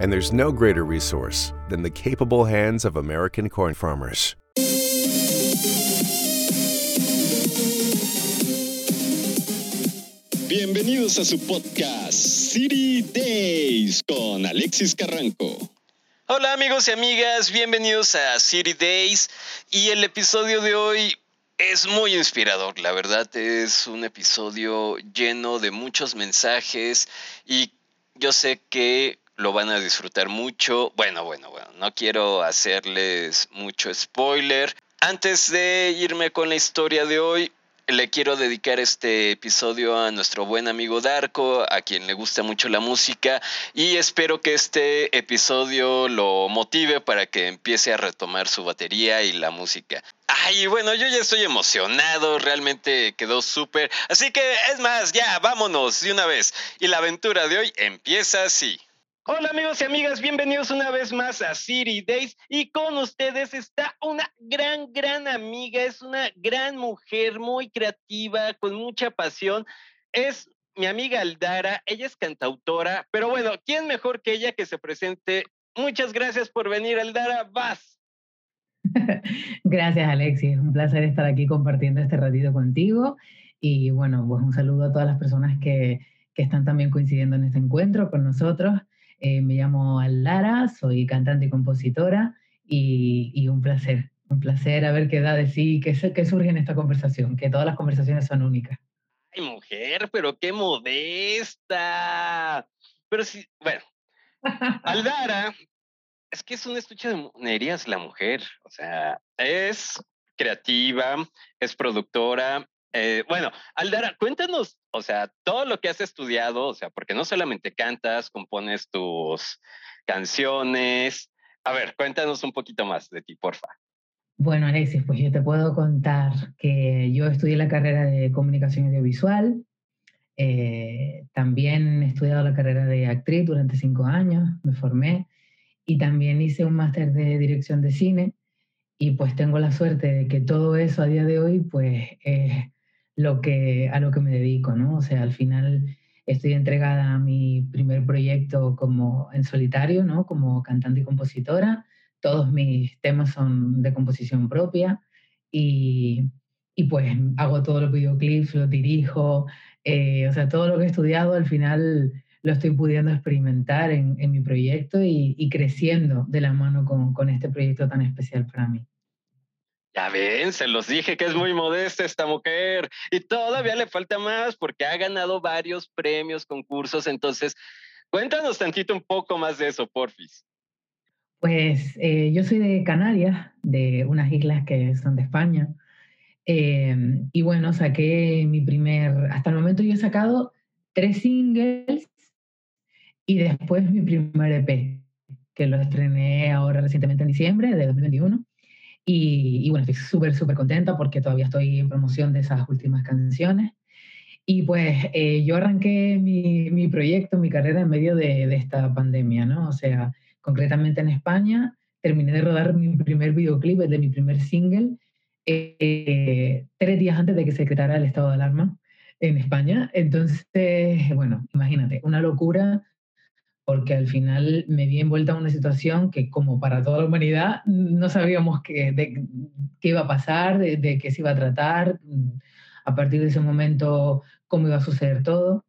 And there's no greater resource than the capable hands of American corn farmers. Bienvenidos a su podcast City Days con Alexis Carranco. Hola amigos y amigas, bienvenidos a City Days y el episodio de hoy es muy inspirador, la verdad es un episodio lleno de muchos mensajes y yo sé que lo van a disfrutar mucho. Bueno, bueno, bueno, no quiero hacerles mucho spoiler. Antes de irme con la historia de hoy, le quiero dedicar este episodio a nuestro buen amigo Darko, a quien le gusta mucho la música, y espero que este episodio lo motive para que empiece a retomar su batería y la música. Ay, bueno, yo ya estoy emocionado, realmente quedó súper. Así que es más, ya, vámonos de una vez. Y la aventura de hoy empieza así. Hola amigos y amigas, bienvenidos una vez más a City Days y con ustedes está una gran, gran amiga, es una gran mujer, muy creativa, con mucha pasión. Es mi amiga Aldara, ella es cantautora, pero bueno, ¿quién mejor que ella que se presente? Muchas gracias por venir, Aldara, vas. Gracias, Alexis, es un placer estar aquí compartiendo este ratito contigo y bueno, pues un saludo a todas las personas que, que están también coincidiendo en este encuentro con nosotros. Eh, me llamo Alara, soy cantante y compositora y, un placer, un placer haber quedado de sí, que, que surge en esta conversación, que todas las conversaciones son únicas. Ay, mujer, pero qué modesta. Pero sí, bueno, Aldara, es que es un estuche de monerías la mujer, o sea, es creativa, es productora, eh, bueno, Aldara, cuéntanos, o sea, todo lo que has estudiado, o sea, porque no solamente cantas, compones tus canciones. A ver, cuéntanos un poquito más de ti, porfa. Bueno, Alexis, pues yo te puedo contar que yo estudié la carrera de comunicación audiovisual, eh, también he estudiado la carrera de actriz durante cinco años, me formé y también hice un máster de dirección de cine y pues tengo la suerte de que todo eso a día de hoy pues es lo que, a lo que me dedico, ¿no? O sea, al final estoy entregada a mi primer proyecto como en solitario, ¿no? Como cantante y compositora. Todos mis temas son de composición propia y, y pues hago todos los videoclips, los dirijo, eh, o sea, todo lo que he estudiado al final lo estoy pudiendo experimentar en, en mi proyecto y, y, creciendo de la mano con, con este proyecto tan especial para mí. Ya ven, se los dije que es muy modesta esta mujer y todavía le falta más porque ha ganado varios premios, concursos. Entonces, cuéntanos tantito un poco más de eso, porfis. Pues eh, yo soy de Canarias, de unas islas que son de España. Em, y bueno, saqué mi primer, hasta el momento yo he sacado tres singles y después mi primer EP, que lo estrené ahora recientemente en diciembre de 2021. Y, bueno, estoy súper, súper contenta porque todavía estoy en promoción de esas últimas canciones. Y pues eh, yo arranqué mi, mi, proyecto, mi carrera en medio de, de, esta pandemia, ¿no? O sea, concretamente en España, terminé de rodar mi primer videoclip, de mi primer single, eh, tres días antes de que se decretara el estado de alarma en España. Entonces, bueno, imagínate, una locura porque al final me vi envuelta en una situación que como para toda la humanidad no sabíamos qué, qué iba a pasar, de, qué se iba a tratar, a partir de ese momento cómo iba a suceder todo.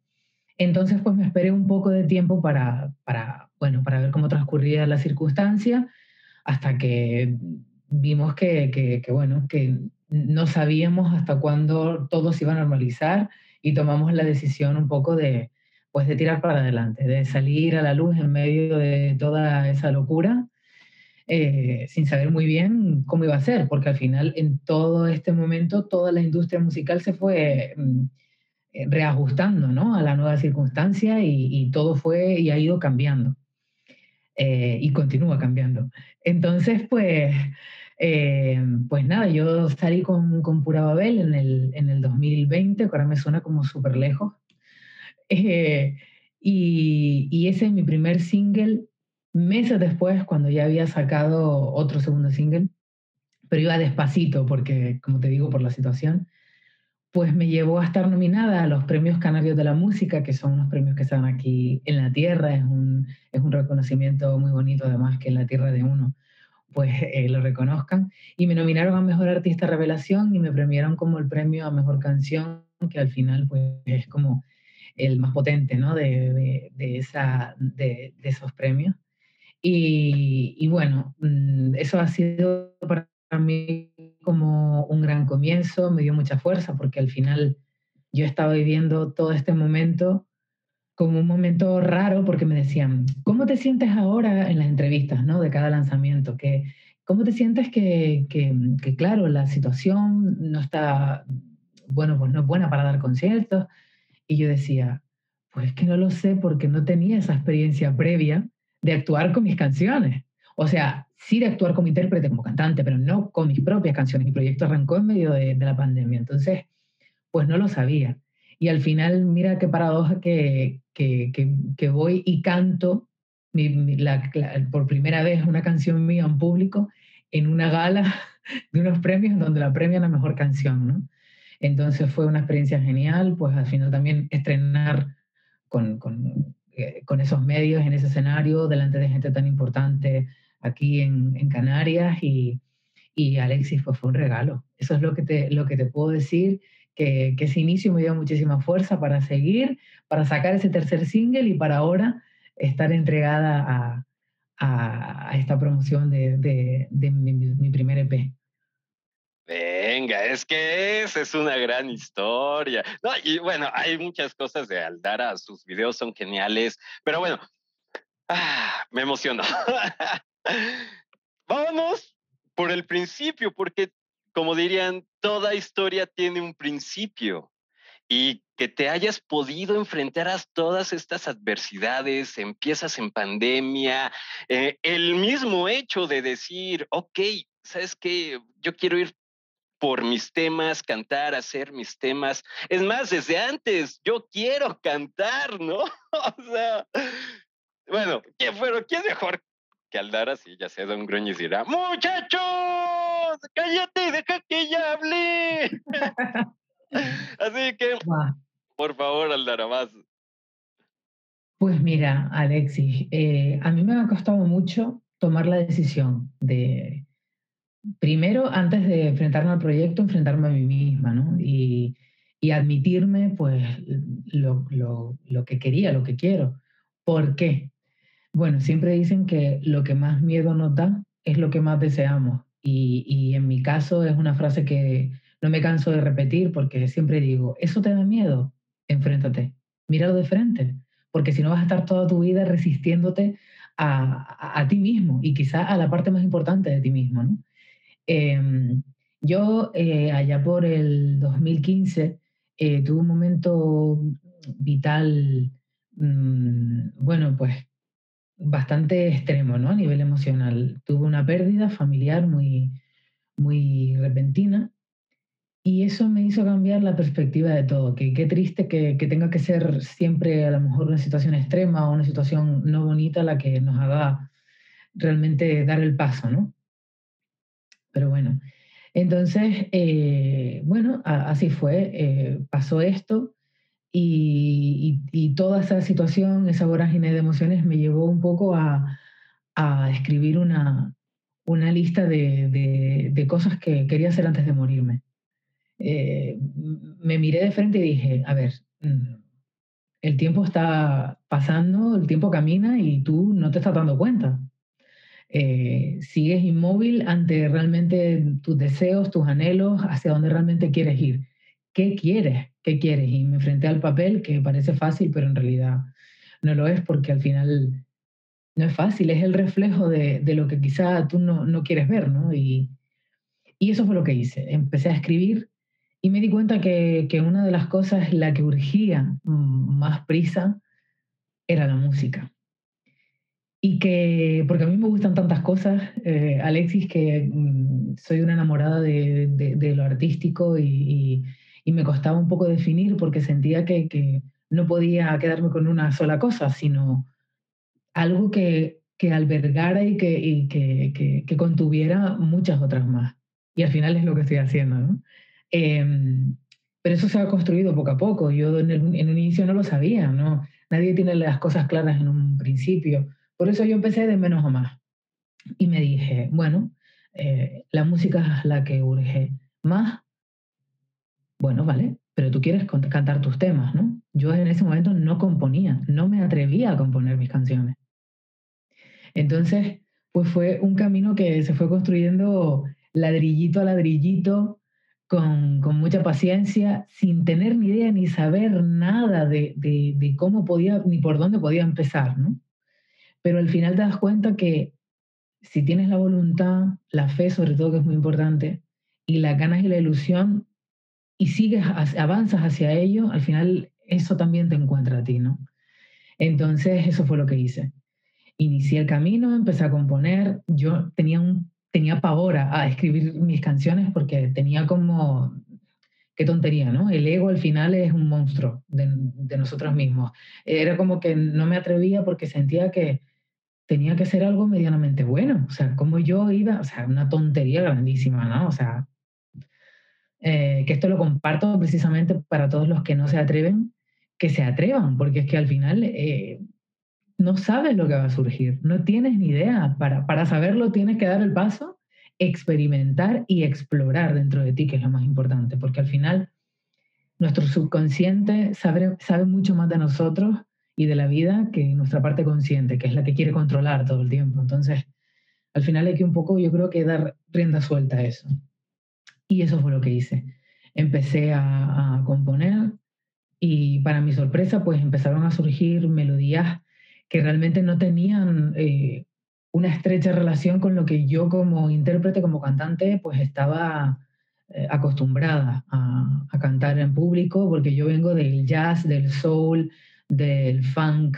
Entonces pues me esperé un poco de tiempo para, para, bueno, para ver cómo transcurría la circunstancia hasta que vimos que, que, que, bueno, que no sabíamos hasta cuándo todo se iba a normalizar y tomamos la decisión un poco de, pues de tirar para adelante, de salir a la luz en medio de toda esa locura, eh, sin saber muy bien cómo iba a ser, porque al final en todo este momento toda la industria musical se fue mm, reajustando ¿no? a la nueva circunstancia y, y, todo fue y ha ido cambiando. Eh, y continúa cambiando. Entonces, pues Eh, pues nada, yo salí con, con Pura Babel en el, en el 2020, que ahora me suena como súper lejos. Eh, y, ese es mi primer single, meses después, cuando ya había sacado otro segundo single, pero iba despacito, porque, como te digo, por la situación, pues me llevó a estar nominada a los premios Canarios de la Música, que son unos premios que están aquí en la Tierra, es un, es un reconocimiento muy bonito, además, que en la Tierra de uno pues eh, lo reconozcan. Y me nominaron a Mejor Artista Revelación y me premiaron como el premio a Mejor Canción, que al final pues es como el más potente ¿no? de, de, esos premios. Y, bueno, mm, eso ha sido para mí como un gran comienzo, me dio mucha fuerza porque al final yo estaba viviendo todo este momento como un momento raro porque me decían, ¿cómo te sientes ahora en las entrevistas ¿no? de cada lanzamiento? Que, ¿Cómo te sientes que, claro, la situación no está, bueno, pues no es buena para dar conciertos? Y yo decía, pues es que no lo sé porque no tenía esa experiencia previa de actuar con mis canciones. O sea, sí de actuar como intérprete, como cantante, pero no con mis propias canciones. Mi proyecto arrancó en medio de, de la pandemia. Entonces, pues no lo sabía. Y al final, mira qué paradoja que, que, que, voy y canto por primera vez una canción mía en público en una gala de unos premios donde la premian la mejor canción, ¿no? Entonces fue una experiencia genial, pues al final también estrenar con, con, eh, con esos medios en ese escenario, delante de gente tan importante aquí en, en Canarias y, y Alexis, pues fue un regalo. Eso es lo que te, lo que te puedo decir que, ese inicio me dio muchísima fuerza para seguir, para sacar ese tercer single y para ahora estar entregada a, a, esta promoción de, de, de mi, mi, primer EP. Venga, es que esa es una gran historia. No, y bueno, hay muchas cosas de Aldara, sus videos son geniales, pero bueno, ah, me emocionó. Vámonos por el principio, porque como dirían, toda historia tiene un principio y que te hayas podido enfrentar a todas estas adversidades, empiezas en pandemia, eh, el mismo hecho de decir, ok, ¿sabes qué? Yo quiero ir por mis temas, cantar, hacer mis temas. Es más, desde antes, yo quiero cantar, ¿no? o sea, bueno, ¿quién? ¿quién mejor que Aldara? Sí, ya sea Don Gruñez dirá, muchachos, cállate, deja que ella hable. Así que, por favor, Aldara, más. Pues mira, Alexis, eh, a mí me ha costado mucho tomar la decisión de, primero, antes de enfrentarme al proyecto, enfrentarme a mí misma, ¿no? Y, y admitirme, pues, lo, lo, lo, que quería, lo que quiero. ¿Por qué? Bueno, siempre dicen que lo que más miedo nos da es lo que más deseamos. Y, en mi caso es una frase que no me canso de repetir porque siempre digo, ¿eso te da miedo? Enfréntate, míralo de frente, porque si no vas a estar toda tu vida resistiéndote a, ti mismo y quizá a la parte más importante de ti mismo. Em, yo eh, allá por el 2015 eh, tuve un momento vital, mm, bueno, pues bastante extremo, ¿no? A nivel emocional. Tuve una pérdida familiar muy, muy repentina y eso me hizo cambiar la perspectiva de todo. Que qué triste que, que, tenga que ser siempre a lo mejor una situación extrema o una situación no bonita la que nos haga realmente dar el paso, ¿no? Pero bueno, entonces, eh, bueno, así fue. Eh, pasó esto y, toda esa situación, esa vorágine de emociones me llevó un poco a, escribir una, una lista de, de, cosas que quería hacer antes de morirme. Eh, me miré de frente y dije, a ver, mm, el tiempo está pasando, el tiempo camina y tú no te estás dando cuenta. Eh, sigues inmóvil ante realmente tus deseos, tus anhelos, hacia dónde realmente quieres ir. ¿Qué quieres? ¿qué quieres? Y me enfrenté al papel, que parece fácil, pero en realidad no lo es porque al final no es fácil, es el reflejo de, de lo que quizá tú no, no quieres ver, ¿no? Y, y, eso fue lo que hice. Empecé a escribir y me di cuenta que, que una de las cosas, la que urgía más prisa, era la música. Y que, porque a mí me gustan tantas cosas, eh, Alexis, que mm, soy una enamorada de, de, lo artístico y, y, me costaba un poco definir porque sentía que, que, no podía quedarme con una sola cosa, sino algo que, que albergara y, que, y que, que, contuviera muchas otras más. Y al final es lo que estoy haciendo, ¿no? Em, pero eso se ha construido poco a poco. Yo en, en un inicio no lo sabía, ¿no? Nadie tiene las cosas claras en un principio por eso yo empecé de menos a más. Y me dije, bueno, eh, la música es la que urge más. Bueno, vale, pero tú quieres cantar tus temas, ¿no? Yo en ese momento no componía, no me atrevía a componer mis canciones. Entonces, pues fue un camino que se fue construyendo ladrillito a ladrillito, con, con mucha paciencia, sin tener ni idea ni saber nada de, de, de, cómo podía, ni por dónde podía empezar, ¿no? Pero al final te das cuenta que si tienes la voluntad, la fe sobre todo, que es muy importante, y las ganas y la ilusión, y sigues, avanzas hacia ello, al final eso también te encuentra a ti, ¿no? Entonces, eso fue lo que hice. Inicié el camino, empecé a componer, yo tenía, un, tenía pavor a, escribir mis canciones porque tenía como, qué tontería, ¿no? El ego al final es un monstruo de, de nosotros mismos. Era como que no me atrevía porque sentía que, tenía que ser algo medianamente bueno. O sea, como yo iba, o sea, una tontería grandísima, ¿no? O sea, eh, que esto lo comparto precisamente para todos los que no se atreven, que se atrevan, porque es que al final eh, no sabes lo que va a surgir, no tienes ni idea. Para, para saberlo tienes que dar el paso, experimentar y explorar dentro de ti, que es lo más importante, porque al final nuestro subconsciente sabe, sabe mucho más de nosotros y de la vida que nuestra parte consciente, que es la que quiere controlar todo el tiempo. Entonces, al final hay que un poco, yo creo que dar rienda suelta a eso. Y eso fue lo que hice. Empecé a, componer y para mi sorpresa, pues empezaron a surgir melodías que realmente no tenían eh, una estrecha relación con lo que yo como intérprete, como cantante, pues estaba eh, acostumbrada a, a, cantar en público, porque yo vengo del jazz, del soul, del funk,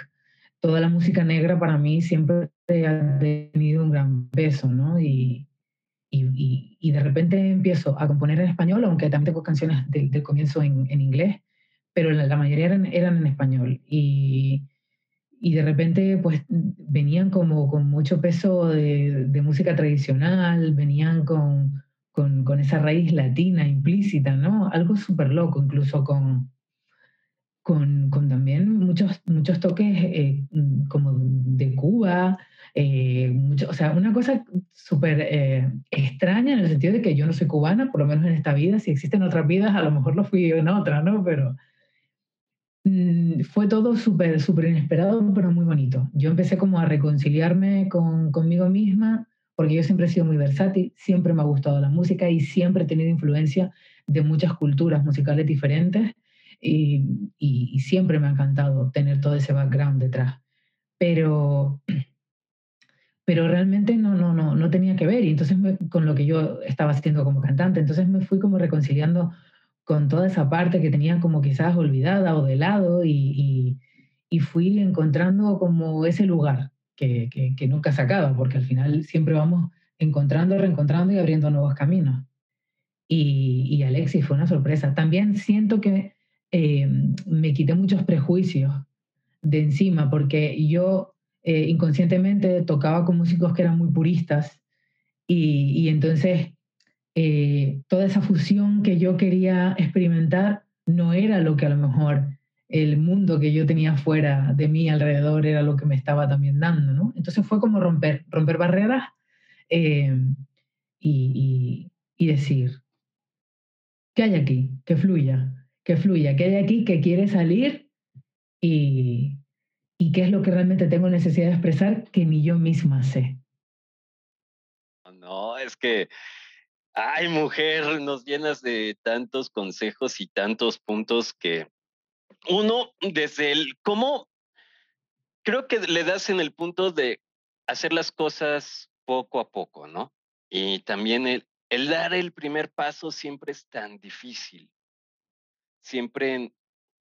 toda la música negra para mí siempre ha tenido un gran peso, ¿no? Y, y, y, de repente empiezo a componer en español, aunque también tengo canciones del comienzo en, en, inglés, pero la, mayoría eran, eran, en español. Y, y, de repente pues venían como con mucho peso de, de música tradicional, venían con, con, con, esa raíz latina implícita, ¿no? Algo súper loco, incluso con, con, con, también muchos, muchos toques eh, mm, como de Cuba, eh, mucho, o sea, una cosa súper eh, extraña en el sentido de que yo no soy cubana, por lo menos en esta vida, si existen otras vidas, a lo mejor lo fui en otra, ¿no? Pero mm, fue todo súper, súper inesperado, pero muy bonito. Yo empecé como a reconciliarme con, conmigo misma, porque yo siempre he sido muy versátil, siempre me ha gustado la música y siempre he tenido influencia de muchas culturas musicales diferentes y, siempre me ha encantado tener todo ese background detrás. Pero, pero realmente no, no, no, no tenía que ver y entonces con lo que yo estaba haciendo como cantante, entonces me fui como reconciliando con toda esa parte que tenía como quizás olvidada o de lado y, y, fui encontrando como ese lugar que, que, que, nunca se acaba, porque al final siempre vamos encontrando, reencontrando y abriendo nuevos caminos. Y, y Alexis fue una sorpresa. También siento que eh, me quité muchos prejuicios de encima, porque yo eh, inconscientemente tocaba con músicos que eran muy puristas y, entonces eh, toda esa fusión que yo quería experimentar no era lo que a lo mejor el mundo que yo tenía fuera de mí alrededor era lo que me estaba también dando, ¿no? Entonces fue como romper, romper barreras y, y decir, ¿qué hay aquí? Que fluya, que fluya, que hay aquí que quiere salir y, y qué es lo que realmente tengo necesidad de expresar que ni yo misma sé. No, es que, ay mujer, nos llenas de tantos consejos y tantos puntos que uno, desde el, ¿cómo? Creo que le das en el punto de hacer las cosas poco a poco, ¿no? Y también el, el dar el primer paso siempre es tan difícil siempre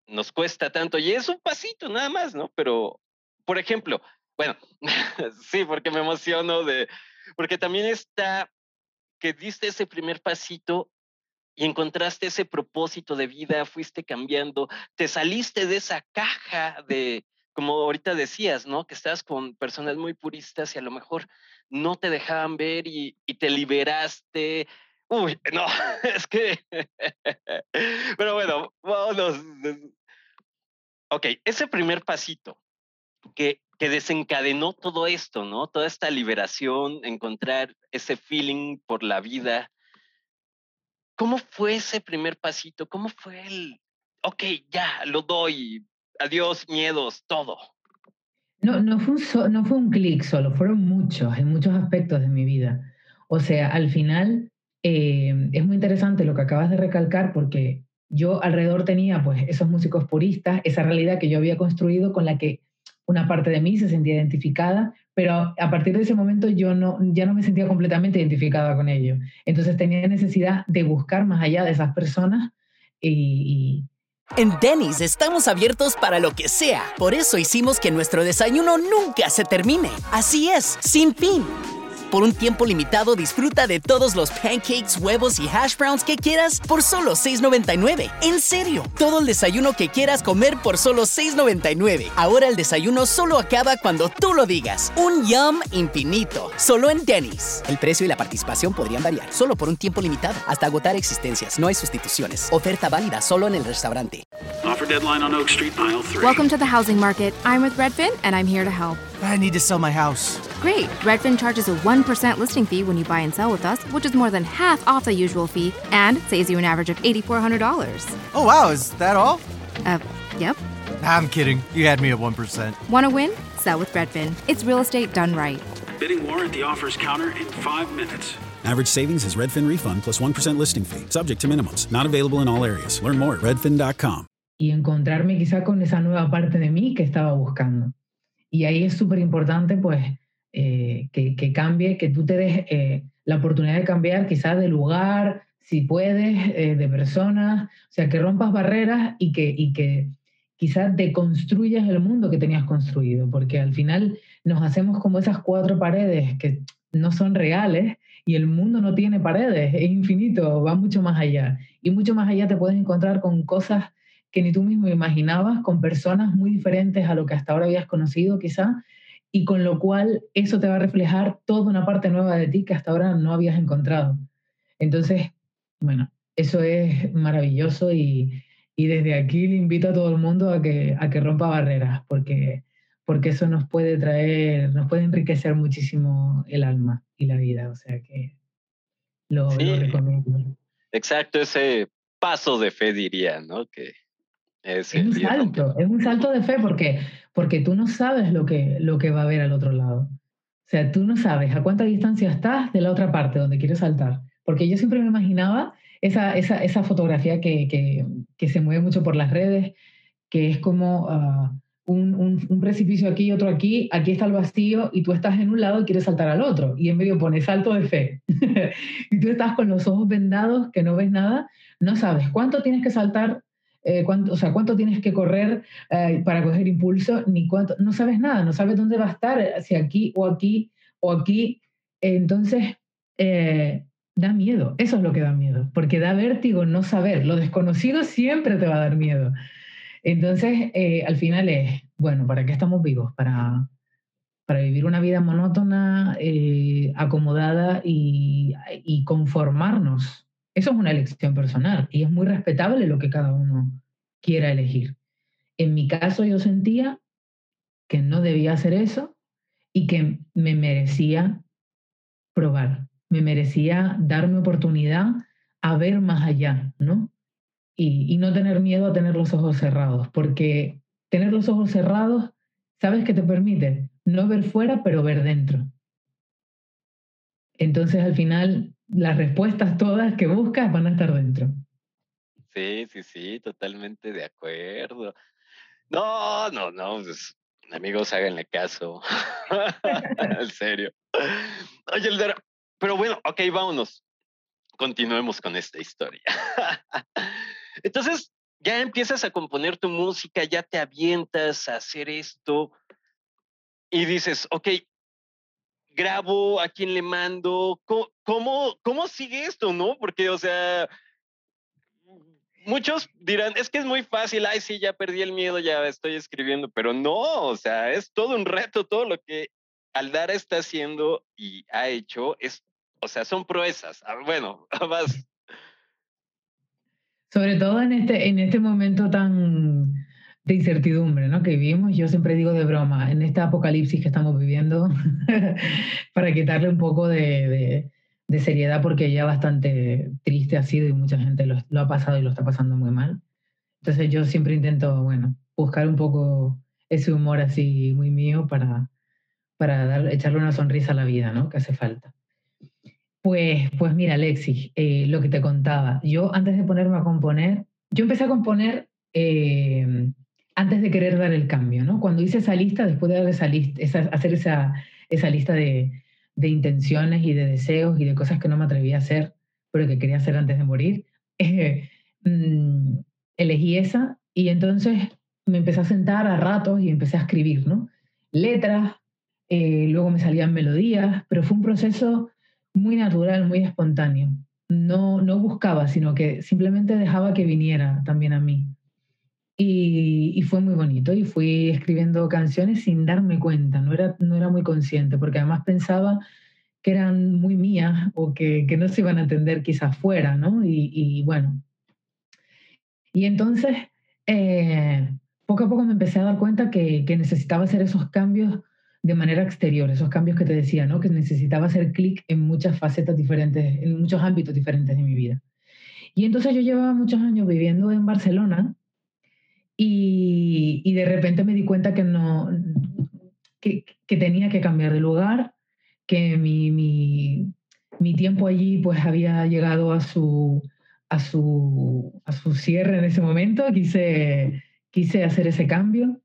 nos cuesta tanto y es un pasito nada más, ¿no? Pero, por ejemplo, bueno, sí, porque me emociono de, porque también está que diste ese primer pasito y encontraste ese propósito de vida, fuiste cambiando, te saliste de esa caja de, como ahorita decías, ¿no? Que estás con personas muy puristas y a lo mejor no te dejaban ver y, y te liberaste. Uy, no, es que... Pero bueno, vámonos. Ok, ese primer pasito que, que desencadenó todo esto, ¿no? Toda esta liberación, encontrar ese feeling por la vida. ¿Cómo fue ese primer pasito? ¿Cómo fue el, ok, ya, lo doy, adiós, miedos, todo? No, no fue un, no fue un clic solo, fueron muchos, en muchos aspectos de mi vida. O sea, al final eh, es muy interesante lo que acabas de recalcar porque yo alrededor tenía pues esos músicos puristas, esa realidad que yo había construido con la que una parte de mí se sentía identificada, pero a partir de ese momento yo no, ya no me sentía completamente identificada con ellos. Entonces tenía necesidad de buscar más allá de esas personas y. En Denny's estamos abiertos para lo que sea. Por eso hicimos que nuestro desayuno nunca se termine. Así es, sin fin. Por un tiempo limitado disfruta de todos los pancakes, huevos y hash browns que quieras por solo $6.99. En serio, todo el desayuno que quieras comer por solo $6.99. Ahora el desayuno solo acaba cuando tú lo digas. Un yum infinito, solo en Denny's. El precio y la participación podrían variar, solo por un tiempo limitado, hasta agotar existencias. No hay sustituciones. Oferta válida solo en el restaurante. Offer deadline on Oak Street, aisle 3. Welcome to the housing market. I'm with Redfin, and I'm here to help. I need to sell my house. Great. Redfin charges a 1% listing fee when you buy and sell with us, which is more than half off the usual fee and saves you an average of $8,400. Oh, wow, is that all? Uh, yep. I'm kidding. You had me at 1%. Want to win? Sell with Redfin. It's real estate done right. Bidding war at the offers counter in five minutes. Average savings is Redfin refund plus 1 listing fee, subject to minimums. Not available in all areas. Learn more at redfin.com. Y encontrarme quizá con esa nueva parte de mí que estaba buscando. Y ahí es súper importante, pues, eh, que, cambie, que tú te des eh, la oportunidad de cambiar quizás de lugar, si puedes, eh, de personas, o sea, que rompas barreras y que, y que quizás deconstruyas el mundo que tenías construido, porque al final nos hacemos como esas cuatro paredes que no son reales y el mundo no tiene paredes, es infinito, va mucho más allá. Y mucho más allá te puedes encontrar con cosas que ni tú mismo imaginabas, con personas muy diferentes a lo que hasta ahora habías conocido quizá, y con lo cual eso te va a reflejar toda una parte nueva de ti que hasta ahora no habías encontrado. Entonces, bueno, eso es maravilloso y, y desde aquí le invito a todo el mundo a que, a que rompa barreras, porque, porque eso nos puede traer, nos puede enriquecer muchísimo el alma y la vida, o sea que lo, Sí. lo recomiendo. Exacto, ese paso de fe diría, ¿no? Que es, Es un salto, es un salto de fe porque, porque tú no sabes lo que, lo que va a haber al otro lado. O sea, tú no sabes a cuánta distancia estás de la otra parte donde quieres saltar. Porque yo siempre me imaginaba esa, esa, esa fotografía que, que, que se mueve mucho por las redes, que es como ah, un, un, un precipicio aquí y otro aquí, aquí está el vacío y tú estás en un lado y quieres saltar al otro. Y en medio pone salto de fe. y tú estás con los ojos vendados, que no ves nada, no sabes cuánto tienes que saltar eh, cuánto, o sea, cuánto tienes que correr eh, para coger impulso, ni cuánto, no sabes nada, no sabes dónde va a estar, si aquí o aquí o aquí. Entonces, eh, da miedo, eso es lo que da miedo, porque da vértigo no saber, lo desconocido siempre te va a dar miedo. Entonces, eh, al final es, bueno, ¿para qué estamos vivos? Para, para vivir una vida monótona, acomodada y, y conformarnos. Eso es una elección personal y es muy respetable lo que cada uno quiera elegir. En mi caso yo sentía que no debía hacer eso y que me merecía probar, me merecía darme oportunidad a ver más allá, ¿no? Y, no tener miedo a tener los ojos cerrados, porque tener los ojos cerrados, ¿sabes qué te permite? No ver fuera, pero ver dentro. Entonces al final las respuestas todas que buscas van a estar dentro. Sí, sí, sí, totalmente de acuerdo. No, no, no, pues, amigos, háganle caso. en serio. Oye, Eldora, pero bueno, ok, vámonos. Continuemos con esta historia. Entonces, ya empiezas a componer tu música, ya te avientas a hacer esto. y dices, ok, grabo, a quién le mando, ¿cómo, cómo, sigue esto, no? Porque, o sea, muchos dirán, es que es muy fácil, ay, sí, ya perdí el miedo, ya estoy escribiendo, pero no, o sea, es todo un reto, todo lo que Aldara está haciendo y ha hecho, es, o sea, son proezas. Ah, bueno, más. Sobre todo en este, en este momento tan de incertidumbre ¿no? que vivimos, yo siempre digo de broma, en esta apocalipsis que estamos viviendo, para quitarle un poco de, de, seriedad, porque ya bastante triste ha sido y mucha gente lo, ha pasado y lo está pasando muy mal. Entonces yo siempre intento, bueno, buscar un poco ese humor así muy mío para, para dar, echarle una sonrisa a la vida, ¿no? Que hace falta. Pues, pues mira, Alexis, eh, lo que te contaba, yo antes de ponerme a componer, yo empecé a componer eh, antes de querer dar el cambio, ¿no? Cuando hice esa lista, después de dar esa lista, hacer esa, esa lista de, de, intenciones y de deseos y de cosas que no me atrevía a hacer, pero que quería hacer antes de morir, eh, mm, elegí esa y entonces me empecé a sentar a ratos y empecé a escribir, ¿no? Letras, eh, luego me salían melodías, pero fue un proceso muy natural, muy espontáneo. No, no buscaba, sino que simplemente dejaba que viniera también a mí. Y, fue muy bonito y fui escribiendo canciones sin darme cuenta, no era, no era muy consciente, porque además pensaba que eran muy mías o que, que no se iban a entender quizás fuera, ¿no? Y, bueno. Y entonces, eh, poco a poco me empecé a dar cuenta que, que, necesitaba hacer esos cambios de manera exterior, esos cambios que te decía, ¿no? Que necesitaba hacer clic en muchas facetas diferentes, en muchos ámbitos diferentes de mi vida. Y entonces yo llevaba muchos años viviendo en Barcelona y, de repente me di cuenta que no, que, tenía que cambiar de lugar, que mi, mi, tiempo allí pues había llegado a su, a su, a su cierre en ese momento, quise, quise hacer ese cambio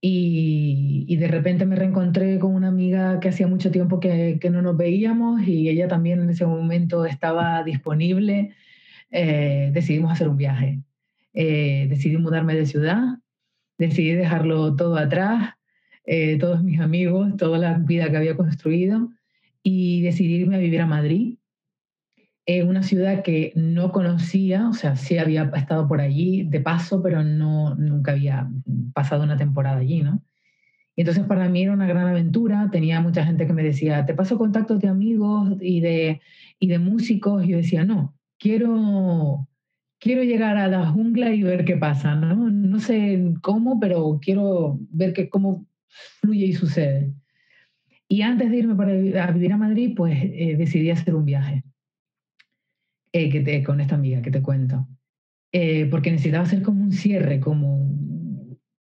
y, y, de repente me reencontré con una amiga que hacía mucho tiempo que, que no nos veíamos y ella también en ese momento estaba disponible. Eh, decidimos hacer un viaje eh, decidí mudarme de ciudad, decidí dejarlo todo atrás, eh, todos mis amigos, toda la vida que había construido y decidí irme a vivir a Madrid, en una ciudad que no conocía, o sea, sí había estado por allí de paso, pero no, nunca había pasado una temporada allí, ¿no? Y entonces para mí era una gran aventura, tenía mucha gente que me decía, te paso contactos de amigos y de, y de músicos, y yo decía, no, quiero, quiero llegar a la jungla y ver qué pasa, ¿no? No sé cómo, pero quiero ver que, cómo fluye y sucede. Y antes de irme para a vivir a Madrid, pues eh, decidí hacer un viaje eh, que con esta amiga que te cuento. Eh, porque necesitaba hacer como un cierre, como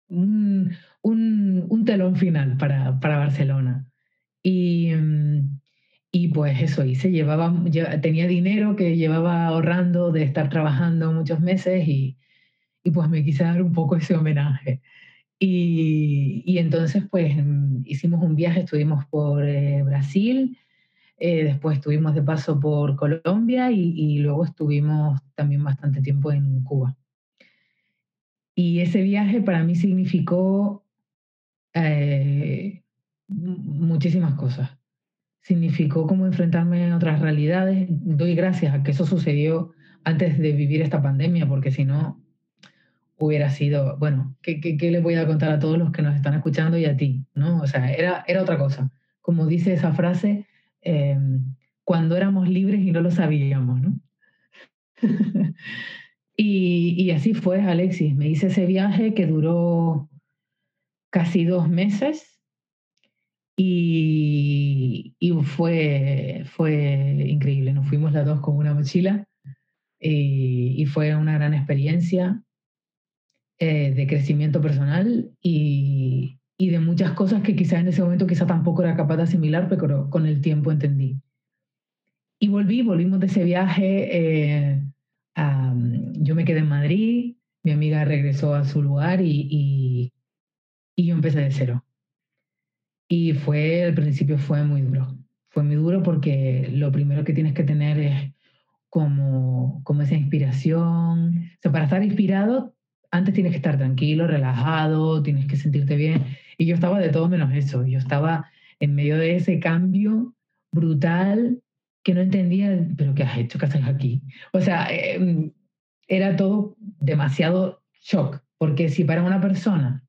un, un, un telón final para, para Barcelona. Y, mm, y pues eso hice, llevaba, tenía dinero que llevaba ahorrando de estar trabajando muchos meses y, y pues me quise dar un poco ese homenaje. Y, y entonces pues mm, hicimos un viaje, estuvimos por eh, Brasil, eh, después estuvimos de paso por Colombia y, y, luego estuvimos también bastante tiempo en Cuba. Y ese viaje para mí significó eh, muchísimas cosas significó como enfrentarme a otras realidades. Doy gracias a que eso sucedió antes de vivir esta pandemia, porque si no, hubiera sido, bueno, ¿qué, qué, le voy a contar a todos los que nos están escuchando y a ti? ¿no? O sea, era, era otra cosa. Como dice esa frase, em, cuando éramos libres y no lo sabíamos, ¿no? y, y así fue, Alexis. Me hice ese viaje que duró casi dos meses y, fue, fue increíble. Nos fuimos las dos con una mochila y, y fue una gran experiencia eh, de crecimiento personal y, y, de muchas cosas que quizás en ese momento quizá tampoco era capaz de asimilar, pero con el tiempo entendí. Y volví, volvimos de ese viaje. Eh, yo me quedé en Madrid, mi amiga regresó a su lugar y, y yo empecé de cero. Y fue, al principio fue muy duro. Fue muy duro porque lo primero que tienes que tener es como, como esa inspiración. O sea, para estar inspirado, antes tienes que estar tranquilo, relajado, tienes que sentirte bien. Y yo estaba de todo menos eso. Yo estaba en medio de ese cambio brutal que no entendía, pero ¿qué has hecho? ¿Qué haces aquí? O sea, em, era todo demasiado shock, porque si para una persona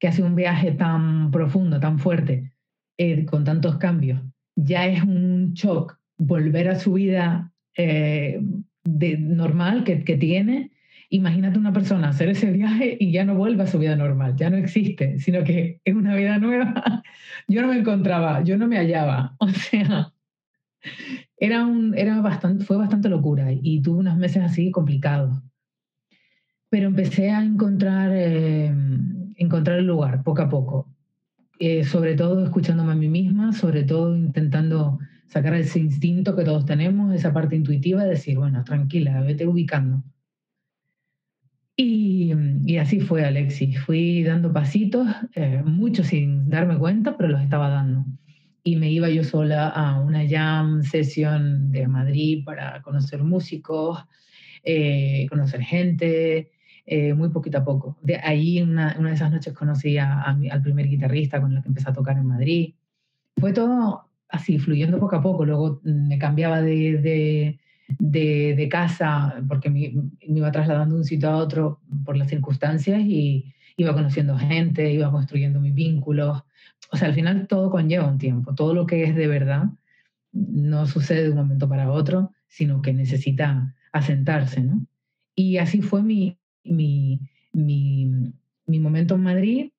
que hace un viaje tan profundo, tan fuerte, eh, con tantos cambios, ya es un shock volver a su vida eh, de, normal que, tiene, imagínate una persona hacer ese viaje y ya no vuelve a su vida normal, ya no existe, sino que es una vida nueva. Yo no me encontraba, yo no me hallaba. O sea, era un, era bastante, fue bastante locura y tuve unos meses así complicados. Pero empecé a encontrar, eh, encontrar el lugar poco a poco. Eh, sobre todo escuchándome a mí misma, sobre todo intentando sacar ese instinto que todos tenemos, esa parte intuitiva de decir, bueno, tranquila, vete ubicando. Y, así fue, Alexis. Fui dando pasitos, eh, mucho sin darme cuenta, pero los estaba dando. Y me iba yo sola a una jam sesión de Madrid para conocer músicos, eh, conocer gente, eh, muy poquito a poco. De ahí, una, una de esas noches conocí al primer guitarrista con el que empecé a tocar en Madrid. Fue todo así, fluyendo poco a poco. Luego mm, me cambiaba de, de, de, de casa porque me, me, iba trasladando de un sitio a otro por las circunstancias y iba conociendo gente, iba construyendo mis vínculos. O sea, al final todo conlleva un tiempo. Todo lo que es de verdad no sucede de un momento para otro, sino que necesita asentarse, ¿no? Y así fue mi, mi, mi, mi momento en Madrid,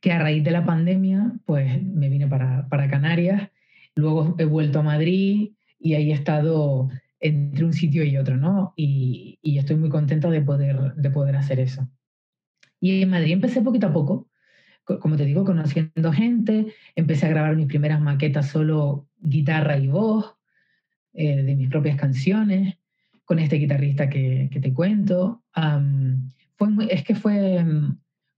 que a raíz de la pandemia, pues me vine para, para Canarias Luego he vuelto a Madrid y ahí he estado entre un sitio y otro, ¿no? Y, y estoy muy contenta de poder, de poder hacer eso. Y en Madrid empecé poquito a poco, como te digo, conociendo gente, empecé a grabar mis primeras maquetas solo guitarra y voz, eh, de mis propias canciones, con este guitarrista que, que te cuento. Fue es que fue,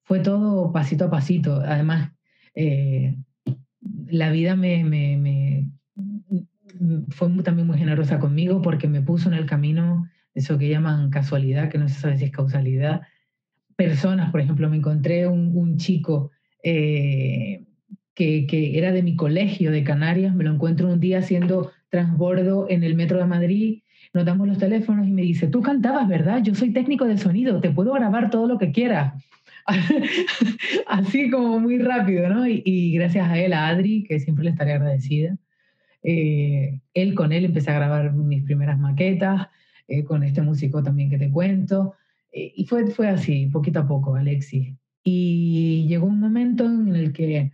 fue todo pasito a pasito. Además, eh, la vida me, me, fue también muy generosa conmigo porque me puso en el camino eso que llaman casualidad, que no se sabe si es causalidad. Personas, por ejemplo, me encontré un, un chico eh, que, que, era de mi colegio de Canarias, me lo encuentro un día haciendo transbordo en el metro de Madrid, nos damos los teléfonos y me dice, tú cantabas, ¿verdad? Yo soy técnico de sonido, te puedo grabar todo lo que quieras. así como muy rápido, ¿no? Y, y, gracias a él, a Adri, que siempre le estaré agradecida, eh, él con él empecé a grabar mis primeras maquetas, eh, con este músico también que te cuento, eh, y fue, fue así, poquito a poco, Alexis. Y llegó un momento en el que,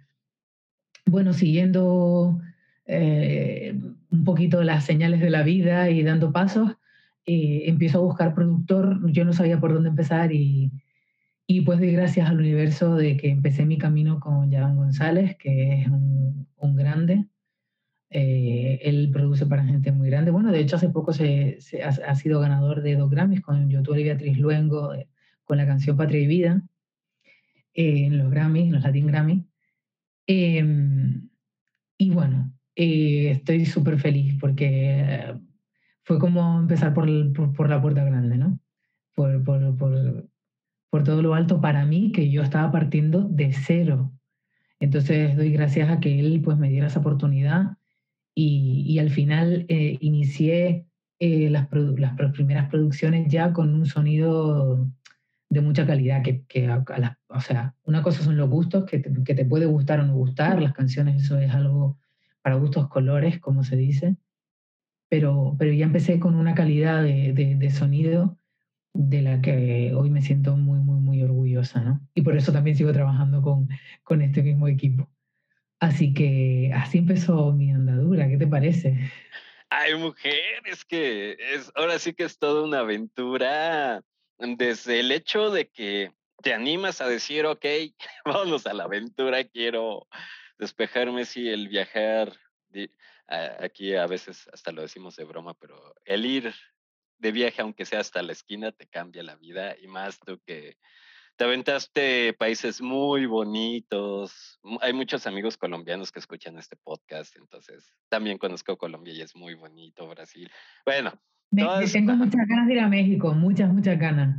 bueno, siguiendo eh, un poquito las señales de la vida y dando pasos, empiezo a buscar productor, yo no sabía por dónde empezar y y pues doy gracias al universo de que empecé mi camino con Yadan González, que es un, grande. Eh, él produce para gente muy grande. Bueno, de hecho hace poco se, ha, sido ganador de dos Grammys con YouTube y Beatriz Luengo, eh, con la canción Patria y Vida, eh, en los Grammys, en los Latin Grammy. Em, y bueno, eh, estoy súper feliz porque fue como empezar por, por, la puerta grande, ¿no? Por, por, todo lo alto para mí, que yo estaba partiendo de cero. Entonces doy gracias a que él pues me diera esa oportunidad y, y al final eh, inicié eh, las, las, primeras producciones ya con un sonido de mucha calidad, que, que a, a o sea, una cosa son los gustos, que que te puede gustar o no gustar, las canciones eso es algo para gustos colores, como se dice, pero, pero ya empecé con una calidad de, de, sonido de la que hoy me siento muy, muy, muy orgullosa, ¿no? Y por eso también sigo trabajando con, con este mismo equipo. Así que así empezó mi andadura, ¿qué te parece? Ay, mujer, es que es, ahora sí que es toda una aventura desde el hecho de que te animas a decir, ok, vamos a la aventura, quiero despejarme si el viajar, aquí a veces hasta lo decimos de broma, pero el ir de viaje, aunque sea hasta la esquina, te cambia la vida y más tú que te aventaste países muy bonitos. Hay muchos amigos colombianos que escuchan este podcast, entonces también conozco Colombia y es muy bonito, Brasil. Bueno. Me, todas... Tengo muchas ganas de ir a México, muchas, muchas ganas.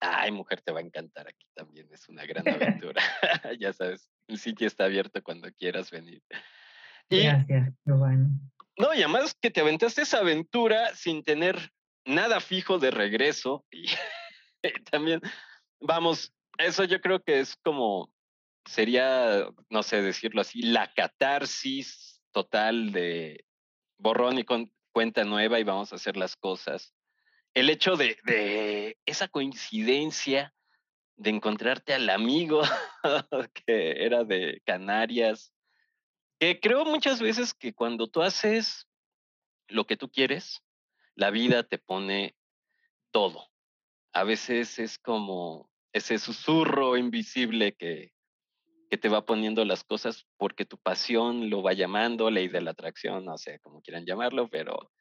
Ay, mujer, te va a encantar aquí también. Es una gran aventura. ya sabes, el sitio está abierto cuando quieras venir. Y, Gracias, bueno. No, y además que te aventaste esa aventura sin tener nada fijo de regreso. Y también, vamos, eso yo creo que es como, sería, no sé decirlo así, la catarsis total de borrón y con cuenta nueva y vamos a hacer las cosas. El hecho de, de esa coincidencia de encontrarte al amigo que era de Canarias, que creo muchas veces que cuando tú haces lo que tú quieres, la vida te pone todo. A veces es como ese susurro invisible que, que te va poniendo las cosas porque tu pasión lo va llamando, ley de la atracción, no sé cómo quieran llamarlo, pero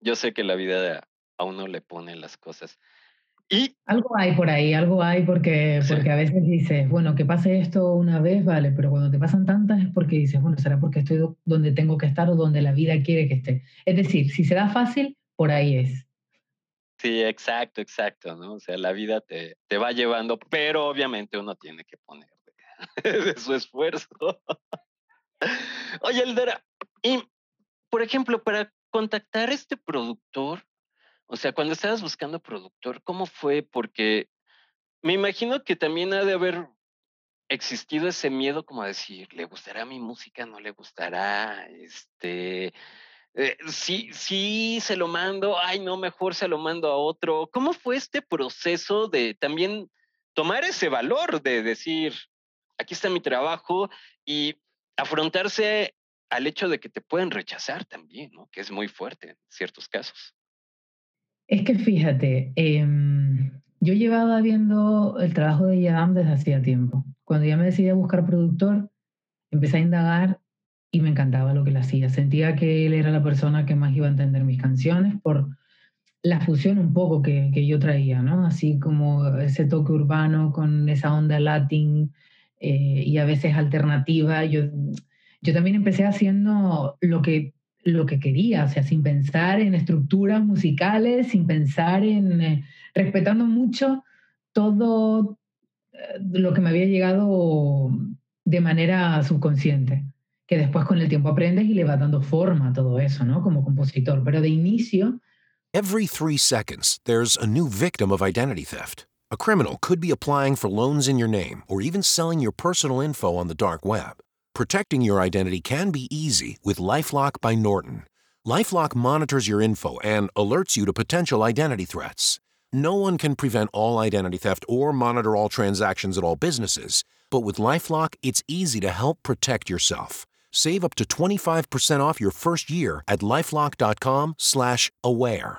yo sé que la vida a uno le pone las cosas. Y, algo hay por ahí, algo hay porque, porque a veces dices, bueno, que pase esto una vez, vale, pero cuando te pasan tantas es porque dices, bueno, será porque estoy donde tengo que estar o donde la vida quiere que esté. Es decir, si se da fácil, por ahí es. Sí, exacto, exacto, ¿no? O sea, la vida te, te va llevando, pero obviamente uno tiene que poner de, su esfuerzo. Oye, Eldera, y por ejemplo, para contactar a este productor, o sea, cuando estabas buscando productor, ¿cómo fue? Porque me imagino que también ha de haber existido ese miedo como a decir, ¿le gustará mi música? ¿No le gustará? Este, eh, sí, sí, se lo mando, ay, no, mejor se lo mando a otro. ¿Cómo fue este proceso de también tomar ese valor de decir, aquí está mi trabajo y afrontarse al hecho de que te pueden rechazar también, ¿no? Que es muy fuerte en ciertos casos. Es que fíjate, em, yo llevaba viendo el trabajo de Yadam desde hacía tiempo. Cuando ya me decidí a buscar productor, empecé a indagar y me encantaba lo que él hacía. Sentía que él era la persona que más iba a entender mis canciones por la fusión un poco que, yo traía, ¿no? Así como ese toque urbano con esa onda latín eh, y a veces alternativa. Yo, yo también empecé haciendo lo que lo que quería, o sea, sin pensar en estructuras musicales, sin pensar en, eh, respetando mucho todo eh, lo que me había llegado de manera subconsciente, que después con el tiempo aprendes y le vas dando forma a todo eso, ¿no? Como compositor, pero de inicio... Every three seconds, there's a new victim of identity theft. A criminal could be applying for loans in your name or even selling your personal info on the dark web. Protecting your identity can be easy with Lifelock by Norton. Lifelock monitors your info and alerts you to potential identity threats. No one can prevent all identity theft or monitor all transactions at all businesses, but with Lifelock, it's easy to help protect yourself. Save up to 25% off your first year at lifelock.com/aware.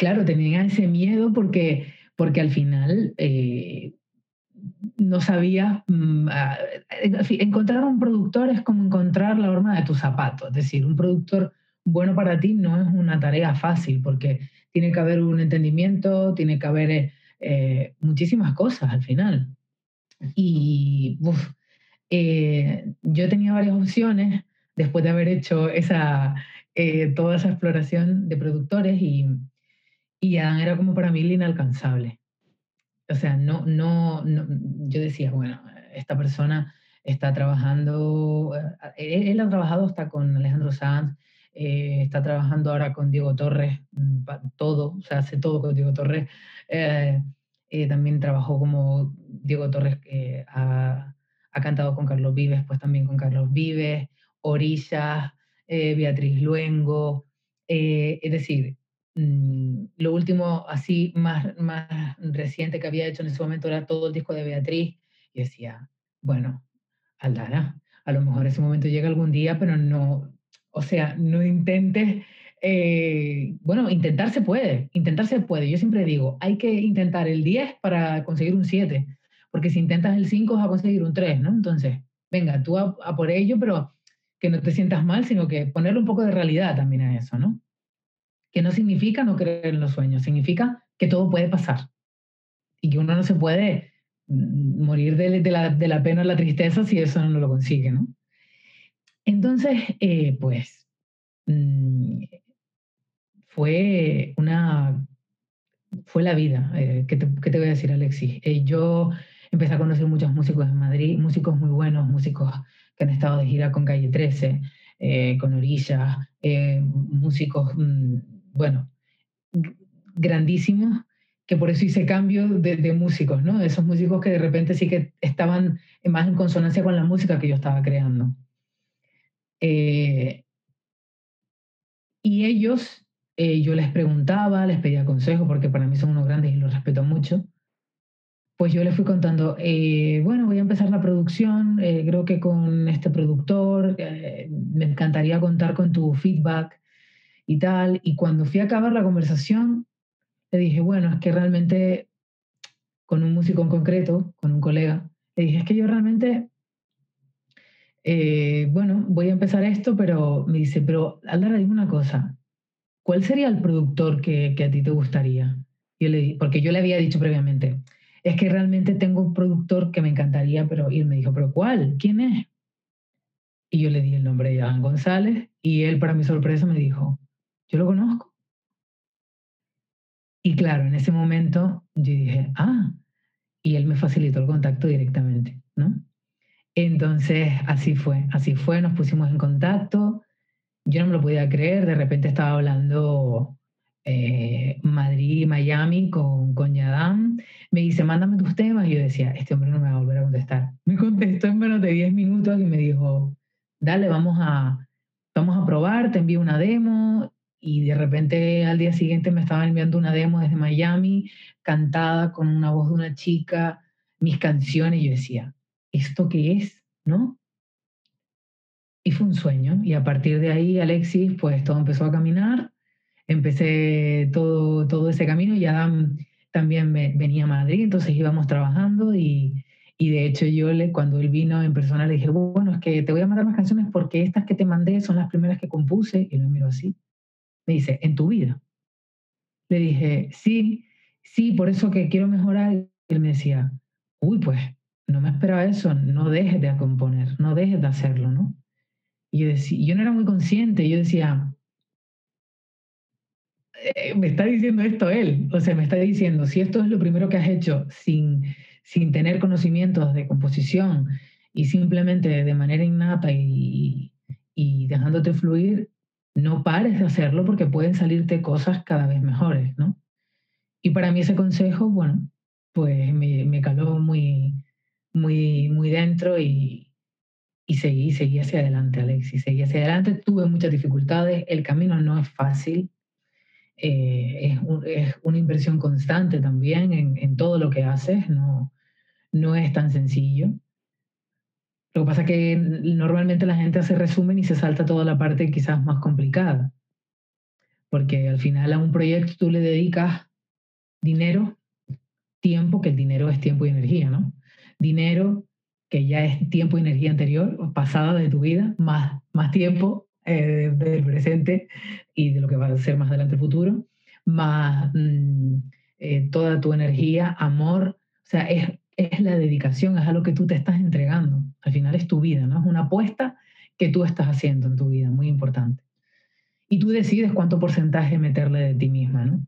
Claro, tenía ese miedo porque, porque al final eh, no sabía, mm, ah, encontrar un productor es como encontrar la horma de tu zapato, es decir, un productor bueno para ti no es una tarea fácil porque tiene que haber un entendimiento, tiene que haber eh, muchísimas cosas al final. Y eh, yo tenía varias opciones después de haber hecho esa, toda esa exploración de productores y, y Adam era como para mí el inalcanzable. O sea, no, no, yo decía, bueno, esta persona está trabajando, eh, él, ha trabajado hasta con Alejandro Sanz, eh, está trabajando ahora con Diego Torres, mm, todo, o sea, hace todo con Diego Torres. Eh, también trabajó como Diego Torres, ha, ha, cantado con Carlos Vives, pues también con Carlos Vives, Orillas, Beatriz Luengo, es decir, Mm, lo último así más, más reciente que había hecho en ese momento era todo el disco de Beatriz. Y decía, bueno, Aldana, a lo mejor ese momento llega algún día, pero no, o sea, no intentes eh, bueno, intentar se puede, intentar se puede. Yo siempre digo, hay que intentar el 10 para conseguir un 7, porque si intentas el 5 vas a conseguir un 3, ¿no? Entonces, venga, tú a, a por ello, pero que no te sientas mal, sino que ponerle un poco de realidad también a eso, ¿no? Que no significa no creer en los sueños, significa que todo puede pasar y que uno no se puede mm, morir de, la, pena o la tristeza si eso no lo consigue, ¿no? Entonces, eh, pues, mmm, fue una, fue la vida. Eh, ¿qué, te, ¿qué, te, voy a decir, Alexis? Eh, yo empecé a conocer muchos músicos en Madrid, músicos muy buenos, músicos que han estado de gira con Calle 13, eh, con Orilla, músicos, mmm, bueno, grandísimos, que por eso hice cambio de, músicos, ¿no? Esos músicos que de repente sí que estaban más en consonancia con la música que yo estaba creando. Eh, y ellos, eh, yo les preguntaba, les pedía consejo, porque para mí son unos grandes y los respeto mucho. Pues yo les fui contando, eh, bueno, voy a empezar la producción, creo que con este productor, me encantaría contar con tu feedback y tal. Y cuando fui a acabar la conversación, le dije, bueno, es que realmente con un músico en concreto, con un colega, le dije, es que yo realmente, eh, bueno, voy a empezar esto, pero me dice, pero Aldara, dime una cosa, ¿cuál sería el productor que, a ti te gustaría? Yo le, porque yo le había dicho previamente, es que realmente tengo un productor que me encantaría, pero y él me dijo, pero ¿cuál? ¿Quién es? Y yo le di el nombre de Adán González y él, para mi sorpresa, me dijo, yo lo conozco. Y claro, en ese momento yo dije, ah, y él me facilitó el contacto directamente, ¿no? Entonces, así fue, así fue, nos pusimos en contacto, yo no me lo podía creer, de repente estaba hablando eh, Madrid, Miami con, con Yadam, me dice, mándame tus temas, y yo decía, este hombre no me va a volver a contestar. Me contestó en menos de 10 minutos y me dijo, dale, vamos a, vamos a probar, te envío una demo, y de repente al día siguiente me estaban enviando una demo desde Miami, cantada con una voz de una chica, mis canciones, y yo decía, ¿esto qué es? ¿No? Y fue un sueño, y a partir de ahí, Alexis, pues todo empezó a caminar, empecé todo, todo ese camino, y Adam también me, venía a Madrid, entonces íbamos trabajando, y, y de hecho yo le, cuando él vino en persona le dije, bueno, es que te voy a mandar más canciones porque estas que te mandé son las primeras que compuse, y él me miró así. Me dice, ¿en tu vida? Le dije, sí, sí, por eso que quiero mejorar. Y él me decía, uy, pues no me esperaba eso, no dejes de componer, no dejes de hacerlo, ¿no? Y yo, decía, yo no era muy consciente, yo decía, eh, me está diciendo esto él, o sea, me está diciendo, si esto es lo primero que has hecho sin, sin tener conocimientos de composición y simplemente de manera innata y, y dejándote fluir, no pares de hacerlo porque pueden salirte cosas cada vez mejores, ¿no? Y para mí ese consejo, bueno, pues me, caló muy, muy, muy dentro y, y seguí, seguí hacia adelante, Alexis, seguí hacia adelante. Tuve muchas dificultades, el camino no es fácil, eh, es, una inversión constante también en, en, todo lo que haces, no, no es tan sencillo. Lo que pasa es que normalmente la gente hace resumen y se salta toda la parte quizás más complicada. Porque al final a un proyecto tú le dedicas dinero, tiempo, que el dinero es tiempo y energía, ¿no? Dinero, que ya es tiempo y energía anterior, pasada de tu vida, más, más tiempo eh, del presente y de lo que va a ser más adelante el futuro, más mmm, eh, toda tu energía, amor. O sea, es es la dedicación, es a lo que tú te estás entregando. Al final es tu vida, ¿no? Es una apuesta que tú estás haciendo en tu vida, muy importante. Y tú decides cuánto porcentaje meterle de ti misma, ¿no?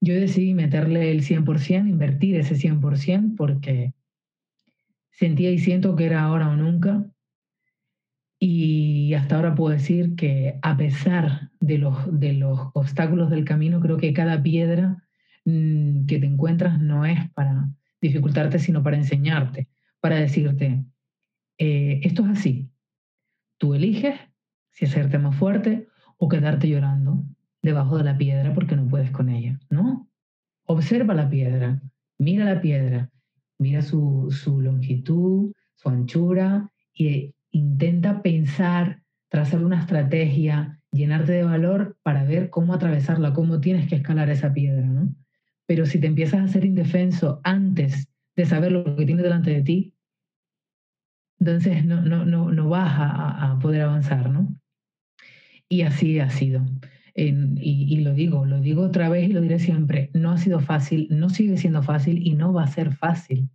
Yo decidí meterle el 100%, invertir ese 100% porque sentía y siento que era ahora o nunca. Y hasta ahora puedo decir que a pesar de los, de los obstáculos del camino, creo que cada piedra mmm, que te encuentras no es para, dificultarte, sino para enseñarte, para decirte, eh, esto es así. Tú eliges si hacerte más fuerte o quedarte llorando debajo de la piedra porque no puedes con ella, ¿no? Observa la piedra, mira la piedra, mira su, su longitud, su anchura e intenta pensar, trazar una estrategia llenarte de valor para ver cómo atravesarla, cómo tienes que escalar esa piedra, ¿no? Pero si te empiezas a ser indefenso antes de saber lo que tienes delante de ti, entonces no, no, no, no vas a, poder avanzar, ¿no? Y así ha sido. y, lo digo, lo digo otra vez y lo diré siempre, no ha sido fácil, no sigue siendo fácil y no va a ser fácil.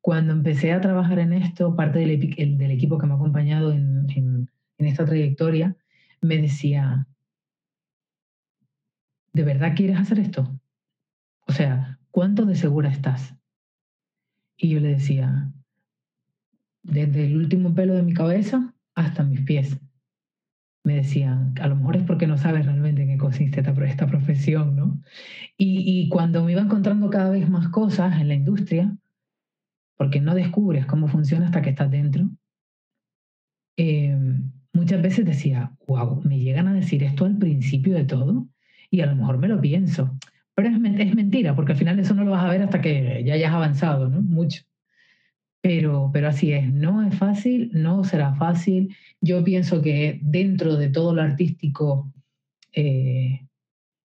Cuando empecé a trabajar en esto, parte del, equipo que me ha acompañado en, en esta trayectoria me decía, ¿de verdad quieres hacer esto? O sea, ¿cuánto de segura estás? Y yo le decía, desde el último pelo de mi cabeza hasta mis pies. Me decían, a lo mejor es porque no sabes realmente en qué consiste esta, profesión, ¿no? Y, y, cuando me iba encontrando cada vez más cosas en la industria, porque no descubres cómo funciona hasta que estás dentro, eh, muchas veces decía, wow, me llegan a decir esto al principio de todo y a lo mejor me lo pienso. Pero es, es mentira, porque al final eso no lo vas a ver hasta que ya hayas avanzado, ¿no? Mucho. Pero, pero así es, no es fácil, no será fácil. Yo pienso que dentro de todo lo artístico eh,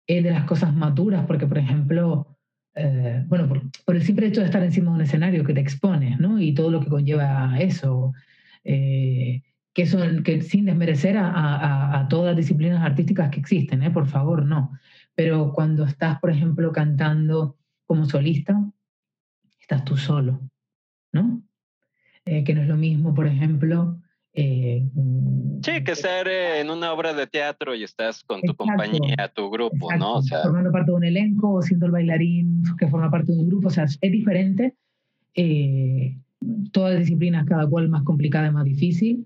es de las cosas maturas, porque por ejemplo, eh, bueno, por, el simple hecho de estar encima de un escenario que te expones, ¿no? Y todo lo que conlleva eso, eh, que, son, que sin desmerecer a, a, a, todas las disciplinas artísticas que existen, ¿eh? Por favor, no. Pero cuando estás, por ejemplo, cantando como solista, estás tú solo ¿no? Eh, que no es lo mismo, por ejemplo. Eh, sí, que estar en una obra de teatro y estás con tu compañía, tu grupo, ¿no? O sea, formando parte de un elenco o siendo el bailarín que forma parte de un grupo, o sea, es diferente. Eh, todas las disciplinas, cada cual más complicada y más difícil.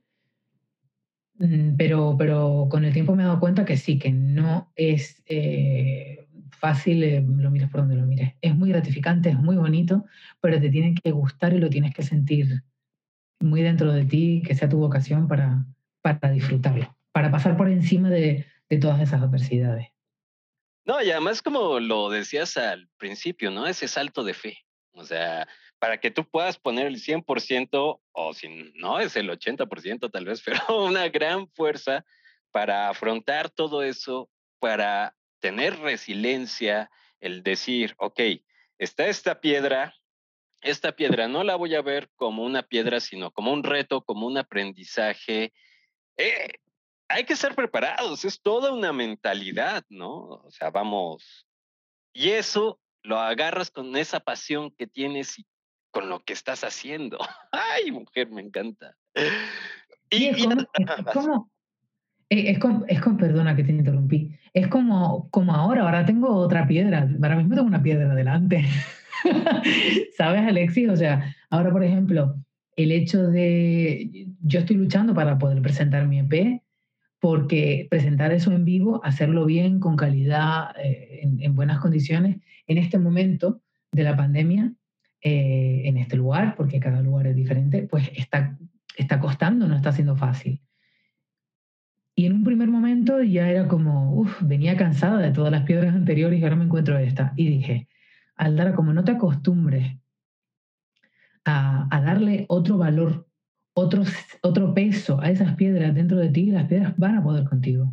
Mm, pero, pero con el tiempo me he dado cuenta que sí, que no es eh, fácil, eh, lo mires por donde lo mires. Es muy gratificante, es muy bonito, pero te tiene que gustar y lo tienes que sentir muy dentro de ti, que sea tu vocación para, para disfrutarlo, para pasar por encima de, de todas esas adversidades. No, y además como lo decías al principio, ¿no? Ese salto de fe. O sea, para que tú puedas poner el 100% o si no es el 80% tal vez, pero una gran fuerza para afrontar todo eso, para tener resiliencia, el decir, ok, está esta piedra, esta piedra no la voy a ver como una piedra, sino como un reto, como un aprendizaje. Eh, hay que estar preparados, es toda una mentalidad, ¿no? O sea, vamos, y eso lo agarras con esa pasión que tienes y con lo que estás haciendo. Ay, mujer, me encanta. Y, es, como, es, como, es, como, perdona que te interrumpí, es como, como ahora, ahora tengo otra piedra, ahora mismo tengo una piedra delante. ¿Sabes, Alexis? O sea, ahora, por ejemplo, el hecho de, yo estoy luchando para poder presentar mi EP, porque presentar eso en vivo, hacerlo bien, con calidad, eh, en, en, buenas condiciones, en este momento de la pandemia, eh, en este lugar, porque cada lugar es diferente, pues está, está costando, no está siendo fácil. Y en un primer momento ya era como, uff, venía cansada de todas las piedras anteriores y ahora me encuentro esta. Y dije, Aldara, como no te acostumbres a, a darle otro valor, otro, otro peso a esas piedras dentro de ti, las piedras van a poder contigo.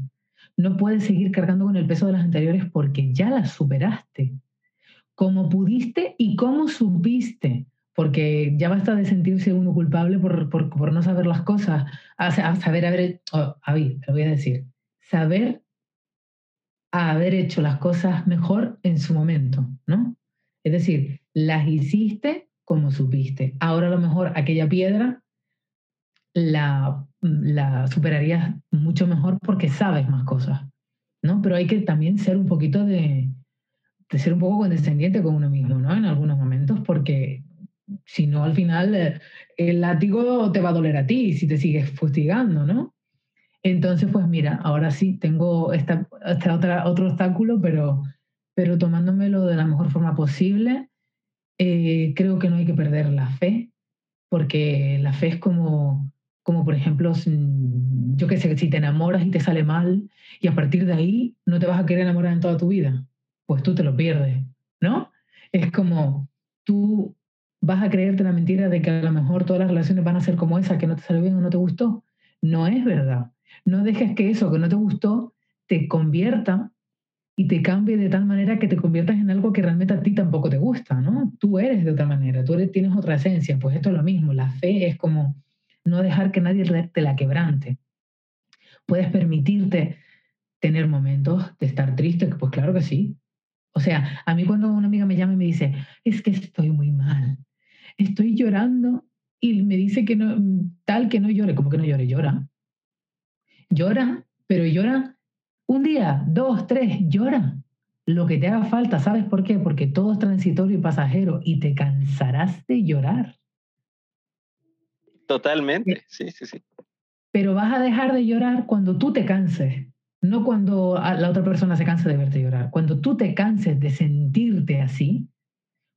No puedes seguir cargando con el peso de las anteriores porque ya las superaste. Como pudiste y cómo supiste porque ya basta de sentirse uno culpable por, por, no saber las cosas, a, saber haber, oh, te voy a decir, saber haber hecho las cosas mejor en su momento, ¿no? Es decir, las hiciste como supiste. Ahora a lo mejor aquella piedra la, la superarías mucho mejor porque sabes más cosas, ¿no? Pero hay que también ser un poquito de, de ser un poco condescendiente con uno mismo, ¿no? En algunos momentos, porque si no, al final eh, el látigo te va a doler a ti si te sigues fustigando, ¿no? Entonces, pues mira, ahora sí tengo esta, esta otra, otro obstáculo, pero, pero tomándomelo de la mejor forma posible. Eh, creo que no hay que perder la fe, porque la fe es como, como por ejemplo, yo qué sé, si te enamoras y te sale mal, y a partir de ahí no te vas a querer enamorar en toda tu vida, pues tú te lo pierdes, ¿no? Es como tú vas a creerte la mentira de que a lo mejor todas las relaciones van a ser como esa, que no te salió bien o no te gustó. No es verdad. No dejes que eso que no te gustó te convierta y te cambie de tal manera que te conviertas en algo que realmente a ti tampoco te gusta, ¿no? Tú eres de otra manera, tú eres, tienes otra esencia, pues esto es lo mismo, la fe es como no dejar que nadie te la quebrante. Puedes permitirte tener momentos de estar triste, pues claro que sí. O sea, a mí cuando una amiga me llama y me dice, es que estoy muy mal, estoy llorando y me dice que no, tal que no llore, como que no llore, llora. Llora, pero llora un día, dos, tres, llora. Lo que te haga falta, ¿sabes por qué? Porque todo es transitorio y pasajero y te cansarás de llorar. Totalmente, sí, sí, sí. Pero vas a dejar de llorar cuando tú te canses, no cuando la otra persona se canse de verte llorar. Cuando tú te canses de sentirte así,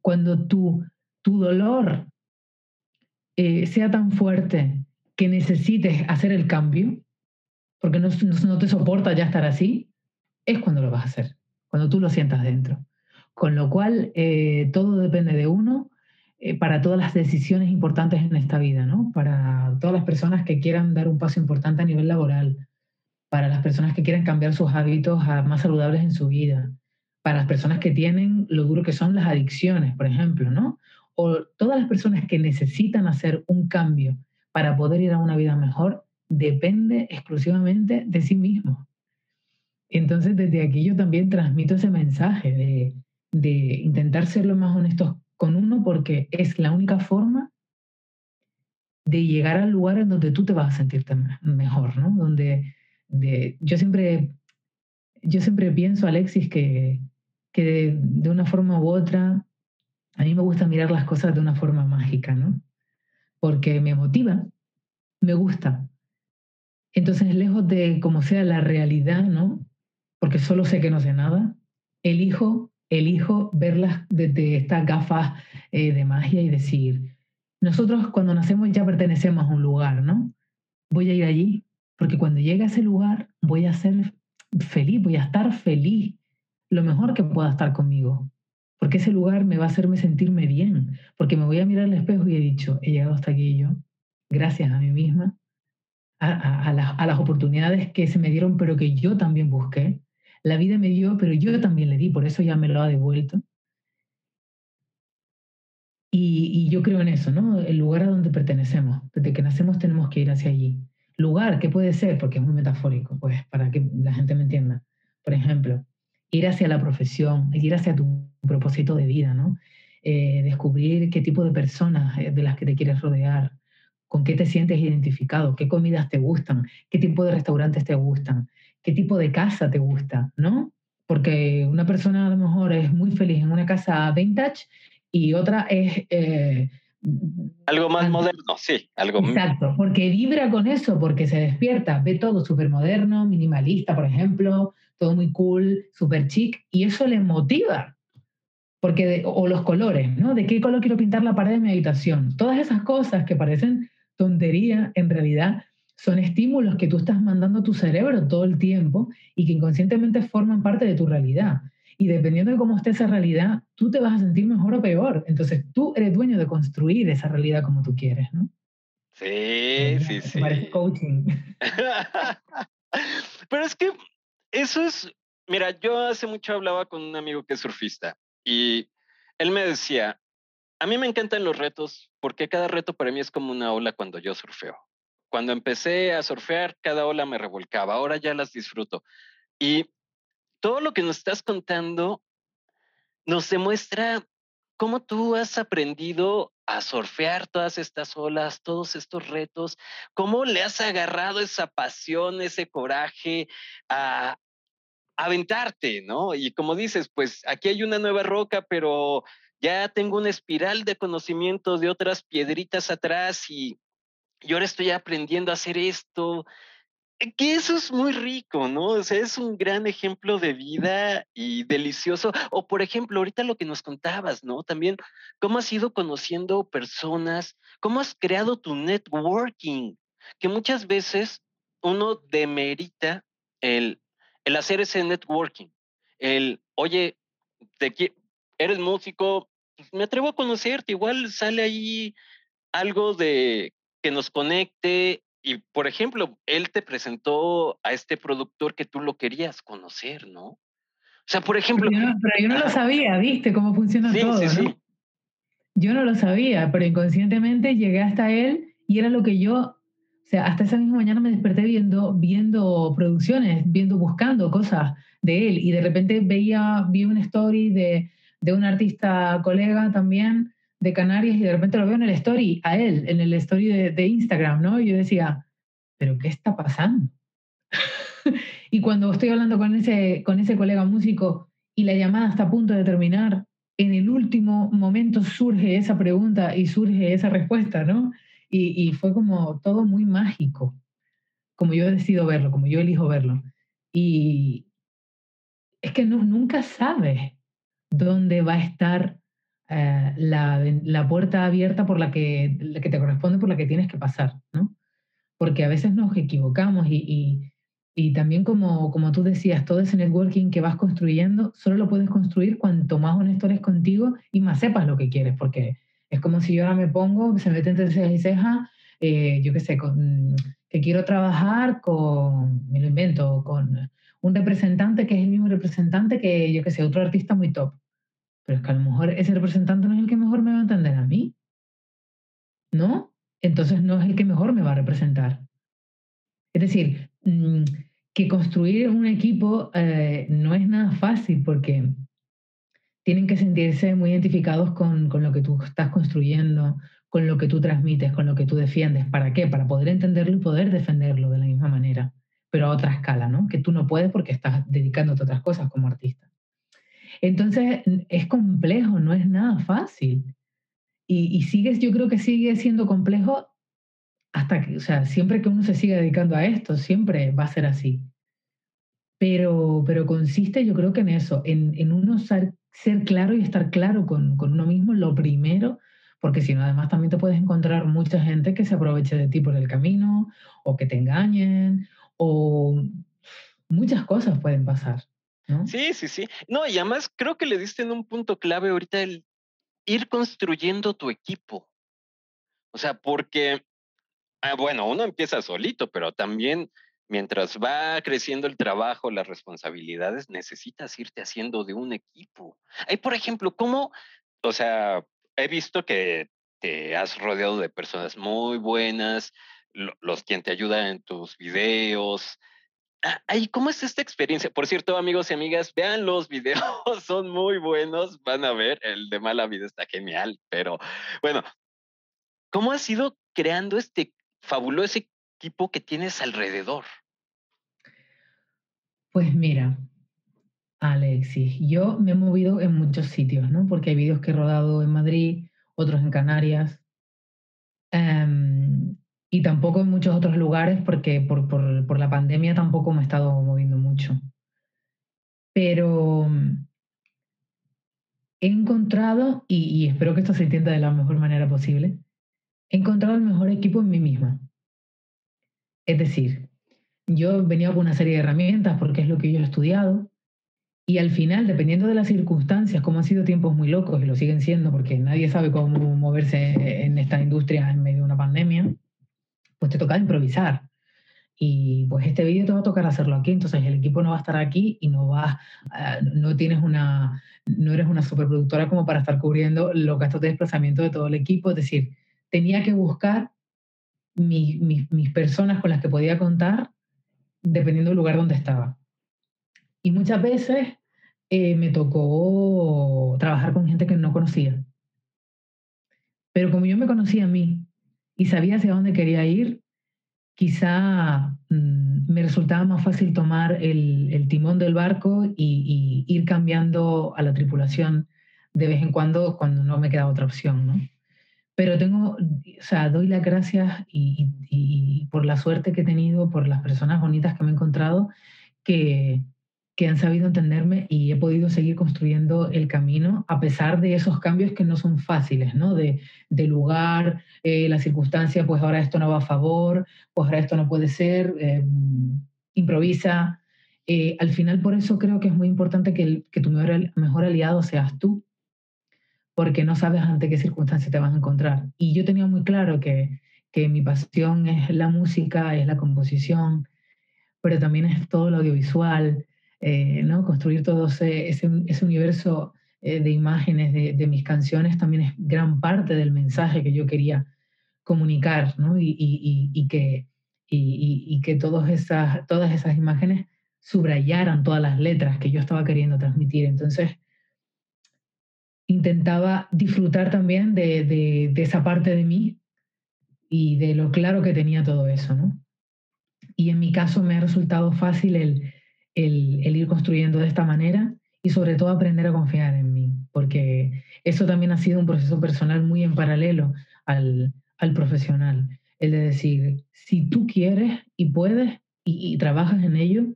cuando tu, tu dolor eh, sea tan fuerte que necesites hacer el cambio, porque no, no, te soporta ya estar así, es cuando lo vas a hacer, cuando tú lo sientas dentro. Con lo cual, eh, todo depende de uno eh, para todas las decisiones importantes en esta vida, ¿no? Para todas las personas que quieran dar un paso importante a nivel laboral, para las personas que quieran cambiar sus hábitos a más saludables en su vida, para las personas que tienen lo duro que son las adicciones, por ejemplo, ¿no? O todas las personas que necesitan hacer un cambio para poder ir a una vida mejor, depende exclusivamente de sí mismo. Entonces, desde aquí yo también transmito ese mensaje de, de intentar ser lo más honestos con uno porque es la única forma de llegar al lugar en donde tú te vas a sentirte mejor, ¿no? Donde yo siempre yo siempre pienso, Alexis, que, que de, de, una forma u otra, a mí me gusta mirar las cosas de una forma mágica, ¿no? Porque me motiva, me gusta, entonces, lejos de como sea la realidad, ¿no? Porque solo sé que no sé nada, elijo, elijo verlas desde estas gafas eh, de magia y decir, nosotros cuando nacemos ya pertenecemos a un lugar, ¿no? Voy a ir allí, porque cuando llegue a ese lugar voy a ser feliz, voy a estar feliz, lo mejor que pueda estar conmigo, porque ese lugar me va a hacerme sentirme bien, porque me voy a mirar al espejo y he dicho, he llegado hasta aquí yo, gracias a mí misma, a, las oportunidades que se me dieron, pero que yo también busqué. La vida me dio, pero yo también le di, por eso ya me lo ha devuelto. Y, yo creo en eso, ¿no? El lugar a donde pertenecemos. Desde que nacemos tenemos que ir hacia allí. Lugar, ¿qué puede ser? Porque es muy metafórico, pues, para que la gente me entienda. Por ejemplo, ir hacia la profesión, ir hacia tu propósito de vida, ¿no? Eh, descubrir qué tipo de personas eh, de las que te quieres rodear, con qué te sientes identificado, qué comidas te gustan, qué tipo de restaurantes te gustan, qué tipo de casa te gusta, ¿no? Porque una persona a lo mejor es muy feliz en una casa vintage y otra es... Eh, algo más moderno, sí, algo Exacto, porque vibra con eso, porque se despierta, ve todo súper moderno, minimalista, por ejemplo, todo muy cool, súper chic, y eso le motiva. Porque, o los colores, ¿no? ¿De qué color quiero pintar la pared de mi habitación? Todas esas cosas que parecen tontería, en realidad son estímulos que tú estás mandando a tu cerebro todo el tiempo y que inconscientemente forman parte de tu realidad. Y dependiendo de cómo esté esa realidad, tú te vas a sentir mejor o peor. Entonces tú eres dueño de construir esa realidad como tú quieres, ¿no? Sí, sí, sí. Parece coaching. Pero es que eso es, mira, yo hace mucho hablaba con un amigo que es surfista y él me decía, a mí me encantan los retos porque cada reto para mí es como una ola cuando yo surfeo. Cuando empecé a surfear, cada ola me revolcaba. Ahora ya las disfruto. Y todo lo que nos estás contando nos demuestra cómo tú has aprendido a surfear todas estas olas, todos estos retos, cómo le has agarrado esa pasión, ese coraje a aventarte, ¿no? Y como dices, pues aquí hay una nueva roca, pero ya tengo una espiral de conocimiento de otras piedritas atrás y, y ahora estoy aprendiendo a hacer esto. Eh, que eso es muy rico, ¿no? O sea, es un gran ejemplo de vida y delicioso. O, por ejemplo, ahorita lo que nos contabas, ¿no? También, cómo has ido conociendo personas, cómo has creado tu networking, que muchas veces uno demerita el, el hacer ese networking. El, oye, eres músico, pues, me atrevo a conocerte, igual sale ahí algo de que nos conecte y, por ejemplo, él te presentó a este productor que tú lo querías conocer, ¿no? O sea, por ejemplo... Pero yo, pero yo no lo sabía, ¿viste? Cómo funciona Sí, todo, sí, ¿no? sí. Yo no lo sabía, pero inconscientemente llegué hasta él y era lo que yo, o sea, hasta esa misma mañana me desperté viendo, viendo producciones, viendo, buscando cosas de él y de repente veía, vi una story de, de un artista colega también de Canarias y de repente lo veo en el story, a él, en el story de, Instagram, ¿no? Y yo decía, ¿pero qué está pasando? y cuando estoy hablando con ese, con ese colega músico y la llamada está a punto de terminar, en el último momento surge esa pregunta y surge esa respuesta, ¿no? Y, y fue como todo muy mágico, como yo decido verlo, como yo elijo verlo. Y es que no, nunca sabes dónde va a estar eh, la, la, puerta abierta por la que, la que te corresponde, por la que tienes que pasar, ¿no? Porque a veces nos equivocamos y, y, y también como, como tú decías, todo ese networking que vas construyendo, solo lo puedes construir cuanto más honesto eres contigo y más sepas lo que quieres, porque es como si yo ahora me pongo, se mete entre cejas y cejas, eh, yo qué sé, con, que quiero trabajar con, me lo invento, con un representante que es el mismo representante que, yo qué sé, otro artista muy top. Pero es que a lo mejor ese representante no es el que mejor me va a entender a mí. ¿No? Entonces no es el que mejor me va a representar. Es decir, mmm, que construir un equipo eh, no es nada fácil porque tienen que sentirse muy identificados con, con, lo que tú estás construyendo, con lo que tú transmites, con lo que tú defiendes. ¿Para qué? Para poder entenderlo y poder defenderlo de la misma manera, pero a otra escala, ¿no? Que tú no puedes porque estás dedicándote a otras cosas como artista. Entonces, es complejo, no es nada fácil. Y, y sigues, yo creo que sigue siendo complejo hasta que, o sea, siempre que uno se siga dedicando a esto, siempre va a ser así. Pero, pero consiste, yo creo que en eso, en, en uno ser, claro y estar claro con, con uno mismo, lo primero, porque si no, además también te puedes encontrar mucha gente que se aproveche de ti por el camino, o que te engañen, o muchas cosas pueden pasar. Sí, sí, sí. No, y además creo que le diste en un punto clave ahorita el ir construyendo tu equipo. O sea, porque Ah, bueno, uno empieza solito, pero también mientras va creciendo el trabajo, las responsabilidades, necesitas irte haciendo de un equipo. Hay, por ejemplo, ¿cómo? O sea, he visto que te has rodeado de personas muy buenas, lo, los quien te ayudan en tus videos. Ah, ay, ¿Cómo es esta experiencia? Por cierto, amigos y amigas, vean los videos, son muy buenos, van a ver, el de Mala Vida está genial, pero bueno, ¿cómo has ido creando este fabuloso equipo que tienes alrededor? Pues mira, Alexis, yo me he movido en muchos sitios, ¿no? Porque hay vídeos que he rodado en Madrid, otros en Canarias, um, y tampoco en muchos otros lugares porque por, por, por, la pandemia tampoco me he estado moviendo mucho. Pero he encontrado, y, y espero que esto se entienda de la mejor manera posible, he encontrado el mejor equipo en mí misma. Es decir, yo venía con una serie de herramientas porque es lo que yo he estudiado y al final, dependiendo de las circunstancias, como han sido tiempos muy locos y lo siguen siendo porque nadie sabe cómo moverse en esta industria en medio de una pandemia, pues te toca improvisar. Y pues este vídeo te va a tocar hacerlo aquí, entonces el equipo no va a estar aquí y no va, uh, no tienes una, no eres una superproductora como para estar cubriendo los gastos de desplazamiento de todo el equipo, es decir, tenía que buscar mi, mis personas con las que podía contar dependiendo del lugar donde estaba. Y muchas veces eh, me tocó trabajar con gente que no conocía. Pero como yo me conocía a mí y sabía hacia dónde quería ir, quizá mmm, me resultaba más fácil tomar el, timón del barco y, ir cambiando a la tripulación de vez en cuando cuando no me quedaba otra opción, ¿no? pero tengo, o sea, doy las gracias y, y, por la suerte que he tenido, por las personas bonitas que me he encontrado, que, que han sabido entenderme y he podido seguir construyendo el camino a pesar de esos cambios que no son fáciles, ¿no? De, de lugar, eh, la circunstancia, pues ahora esto no va a favor, pues ahora esto no puede ser, eh, improvisa. Eh, al final, por eso creo que es muy importante que, el, que tu mejor, mejor aliado seas tú, porque no sabes ante qué circunstancias te vas a encontrar. Y yo tenía muy claro que, que mi pasión es la música, es la composición, pero también es todo lo audiovisual, eh, ¿no? Construir todo ese, ese, universo eh, de imágenes de, de, mis canciones también es gran parte del mensaje que yo quería comunicar, ¿no? Y, y, y que, y, que todas esas, todas esas imágenes subrayaran todas las letras que yo estaba queriendo transmitir. Entonces, intentaba disfrutar también de, de, de esa parte de mí y de lo claro que tenía todo eso, ¿no? Y en mi caso me ha resultado fácil el, el, ir construyendo de esta manera y sobre todo aprender a confiar en mí, porque eso también ha sido un proceso personal muy en paralelo al, al profesional. El de decir, si tú quieres y puedes y, trabajas en ello,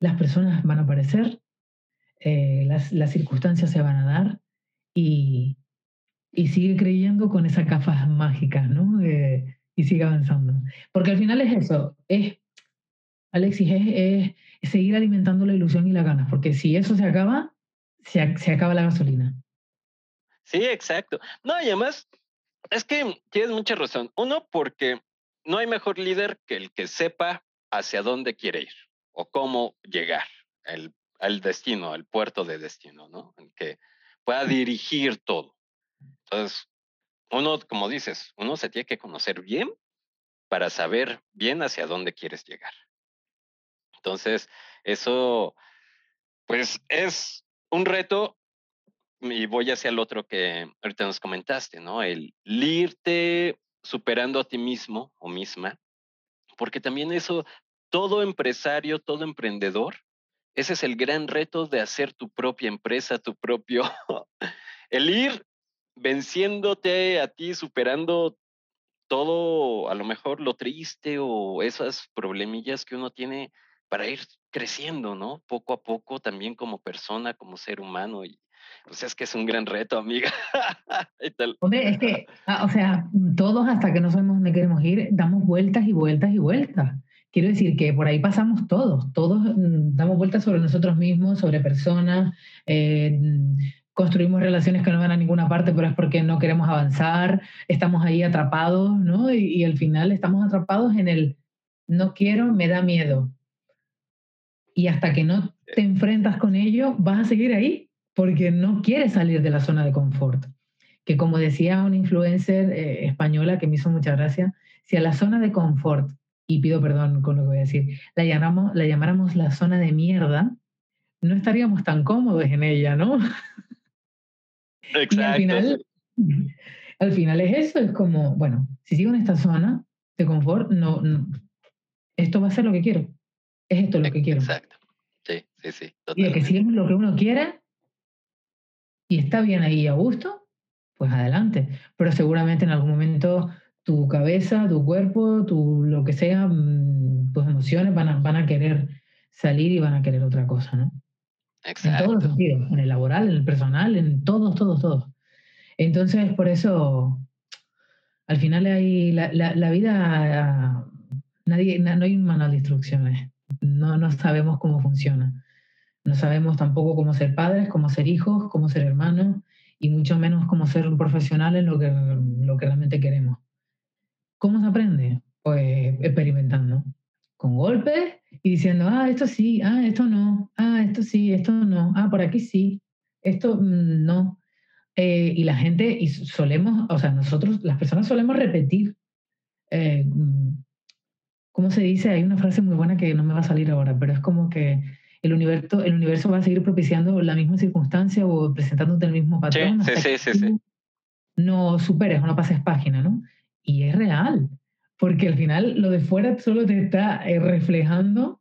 las personas van a aparecer, eh, las, las, circunstancias se van a dar y, y sigue creyendo con esas gafas mágicas, ¿no? Y sigue avanzando. Porque al final es eso, es, Alexis, es, seguir alimentando la ilusión y la ganas, porque si eso se acaba, se, se acaba la gasolina. Sí, exacto. No, y además, es que tienes mucha razón. Uno, porque no hay mejor líder que el que sepa hacia dónde quiere ir o cómo llegar el, al destino, al puerto de destino, ¿no? El que pueda dirigir todo. Entonces, uno, como dices, uno se tiene que conocer bien para saber bien hacia dónde quieres llegar. Entonces, eso, pues es un reto y voy hacia el otro que ahorita nos comentaste, ¿no? El irte superando a ti mismo o misma, porque también eso, todo empresario, todo emprendedor, ese es el gran reto de hacer tu propia empresa, tu propio, el ir venciéndote a ti, superando todo, a lo mejor lo triste o esas problemillas que uno tiene para ir creciendo, ¿no? Poco a poco también como persona, como ser humano y pues es que es un gran reto, amiga. Hombre, es que, ah, o sea, todos hasta que no sabemos dónde queremos ir, damos vueltas y vueltas y vueltas. Quiero decir que por ahí pasamos todos, todos mm, damos vueltas sobre nosotros mismos, sobre personas, eh, construimos relaciones que no van a ninguna parte, pero es porque no queremos avanzar, estamos ahí atrapados, ¿no? Y, y, al final estamos atrapados en el no quiero, me da miedo. Y hasta que no te enfrentas con ello, vas a seguir ahí, porque no quieres salir de la zona de confort. Que como decía una influencer eh, española que me hizo mucha gracia, si a la zona de confort, y pido perdón con lo que voy a decir, la, llamamos, la llamáramos la zona de mierda, no estaríamos tan cómodos en ella, ¿no? Exacto. al final, al final es eso, es como, bueno, si sigo en esta zona de confort, no, esto va a ser lo que quiero. Es esto lo que quiero. Exacto. Sí, sí, sí. Y que si es lo que uno quiere y está bien ahí a gusto, pues adelante. Pero seguramente en algún momento tu cabeza, tu cuerpo, tu lo que sea, mm, tus emociones van a, van a querer salir y van a querer otra cosa, ¿no? En todos los sentidos, en el laboral, en el personal, en todos, todos, todos. Entonces, por eso, al final hay la, la, vida, nadie, no hay un manual de instrucciones, no, no sabemos cómo funciona. No sabemos tampoco cómo ser padres, cómo ser hijos, cómo ser hermanos y mucho menos cómo ser un profesional en lo que, lo que realmente queremos. ¿Cómo se aprende? Pues experimentando, con golpes y diciendo, ah, esto sí, ah, esto no, ah, esto sí, esto no, ah, por aquí sí, esto no. Eh, y la gente, y solemos, o sea, nosotros, las personas solemos repetir. Eh, ¿Cómo se dice? Hay una frase muy buena que no me va a salir ahora, pero es como que el universo, el universo va a seguir propiciando la misma circunstancia o presentándote el mismo patrón. Sí, sí, sí, sí, No superes o no pases página, ¿no? Y es real porque al final lo de fuera solo te está eh, reflejando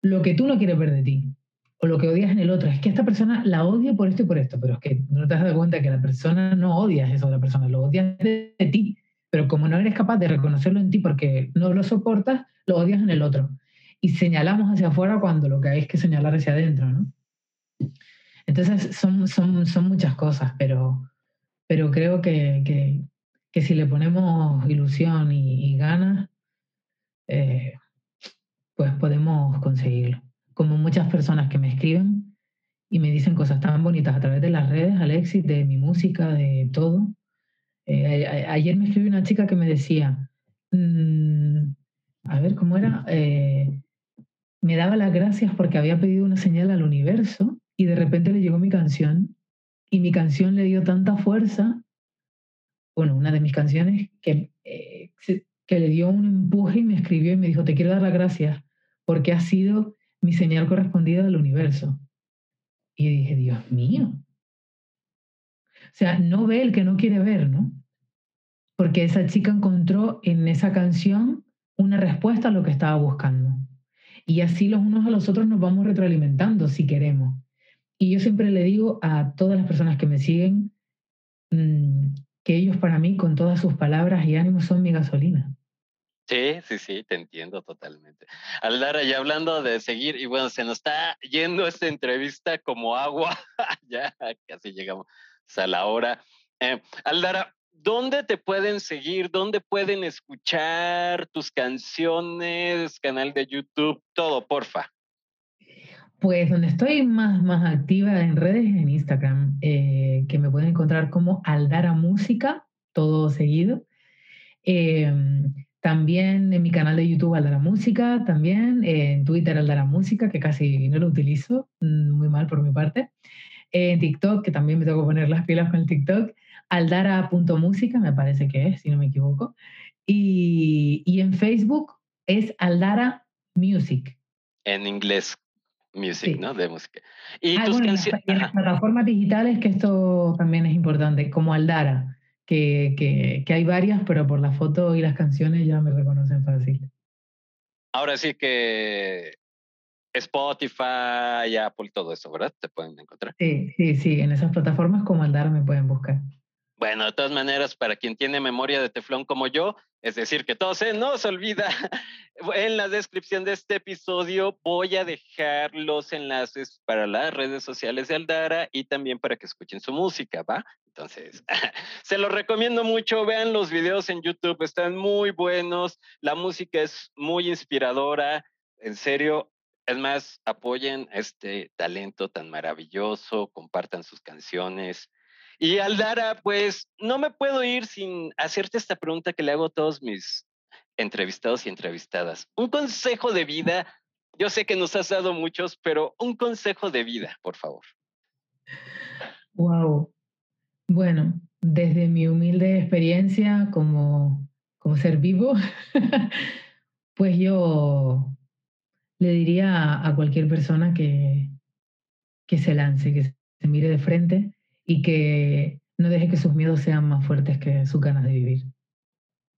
lo que tú no quieres ver de ti o lo que odias en el otro. Es que esta persona la odia por esto y por esto, pero es que no te has dado cuenta que la persona no odia eso de la persona, lo odias de, ti. Pero como no eres capaz de reconocerlo en ti porque no lo soportas, lo odias en el otro. Y señalamos hacia afuera cuando lo que hay es que señalar hacia adentro, ¿no? Entonces son, son, son muchas cosas, pero, pero creo que, que, si le ponemos ilusión y, ganas, eh, pues podemos conseguirlo. Como muchas personas que me escriben y me dicen cosas tan bonitas a través de las redes, Alexis, de mi música, de todo. Eh, ayer me escribió una chica que me decía, mm, a ver, ¿cómo era? Eh, me daba las gracias porque había pedido una señal al universo y de repente le llegó mi canción y mi canción le dio tanta fuerza, bueno, una de mis canciones, que, eh, que le dio un empuje y me escribió y me dijo, te quiero dar las gracias porque ha sido mi señal correspondida al universo. Y dije, Dios mío. O sea, no ve el que no quiere ver, ¿no? Porque esa chica encontró en esa canción una respuesta a lo que estaba buscando. Y así los unos a los otros nos vamos retroalimentando si queremos. Y yo siempre le digo a todas las personas que me siguen mm, que ellos para mí, con todas sus palabras y ánimos, son mi gasolina. Sí, sí, sí, te entiendo totalmente. Aldara, ya hablando de seguir, y bueno, se nos está yendo esta entrevista como agua, ya casi llegamos a la hora. Eh, Aldara, ¿dónde te pueden seguir? ¿Dónde pueden escuchar tus canciones, canal de YouTube, todo, porfa? Pues donde estoy más, más activa en redes en Instagram, eh, que me pueden encontrar como Aldara Música, todo seguido. Em, también en mi canal de YouTube Aldara Música, también en Twitter Aldara Música, que casi no lo utilizo, mm, muy mal por mi parte. En TikTok, que también me tengo que poner las pilas con el TikTok, aldara.música, me parece que es, si no me equivoco. Y, y en Facebook es Aldara Music. En inglés, music, ¿no? De música. Y ah, en las plataformas digitales, que esto también es importante, como Aldara que, hay varias, pero por la foto y las canciones ya me reconocen fácil. Ahora sí que Spotify, Apple, todo eso, ¿verdad? Te pueden encontrar. Sí, sí, sí, en esas plataformas como Aldara me pueden buscar. Bueno, de todas maneras, para quien tiene memoria de teflón como yo, es decir, que todo se nos olvida, en la descripción de este episodio voy a dejar los enlaces para las redes sociales de Aldara y también para que escuchen su música, ¿va? Entonces, se los recomiendo mucho, vean los videos en YouTube, están muy buenos, la música es muy inspiradora, en serio, es más, apoyen este talento tan maravilloso, compartan sus canciones y Aldara, pues no me puedo ir sin hacerte esta pregunta que le hago a todos mis entrevistados y entrevistadas. Un consejo de vida, yo sé que nos has dado muchos, pero un consejo de vida, por favor. Wow. Bueno, desde mi humilde experiencia como, como ser vivo, pues yo le diría a cualquier persona que, que se lance, que se mire de frente y que no deje que sus miedos sean más fuertes que sus ganas de vivir.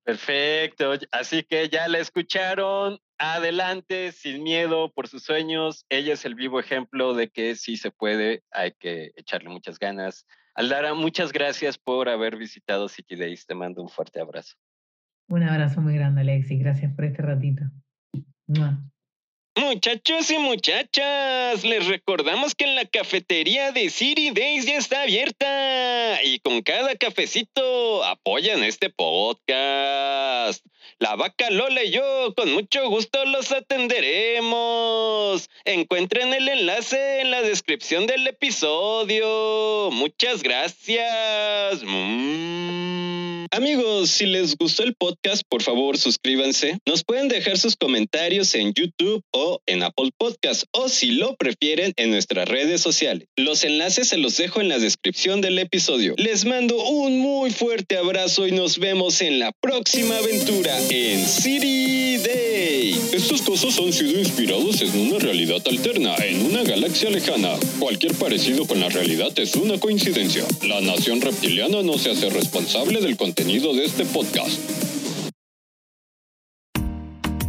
Perfecto, así que ya la escucharon, adelante, sin miedo por sus sueños. Ella es el vivo ejemplo de que sí se puede, hay que echarle muchas ganas. Aldara, muchas gracias por haber visitado City Days. Te mando un fuerte abrazo. Un abrazo muy grande, Alexi. Gracias por este ratito. Muchachos y muchachas, les recordamos que la cafetería de City Days ya está abierta y con cada cafecito apoyan este podcast. La vaca Lola y yo con mucho gusto los atenderemos. Encuentren el enlace en la descripción del episodio. Muchas gracias. Mm. Amigos, si les gustó el podcast, por favor suscríbanse. Nos pueden dejar sus comentarios en YouTube o en Apple Podcast o si lo prefieren en nuestras redes sociales. Los enlaces se los dejo en la descripción del episodio. Les mando un muy fuerte abrazo y nos vemos en la próxima aventura en City Day. Estos cosas han sido inspirados en una realidad alterna, en una galaxia lejana. Cualquier parecido con la realidad es una coincidencia. La nación reptiliana no se hace responsable del contenido de este podcast.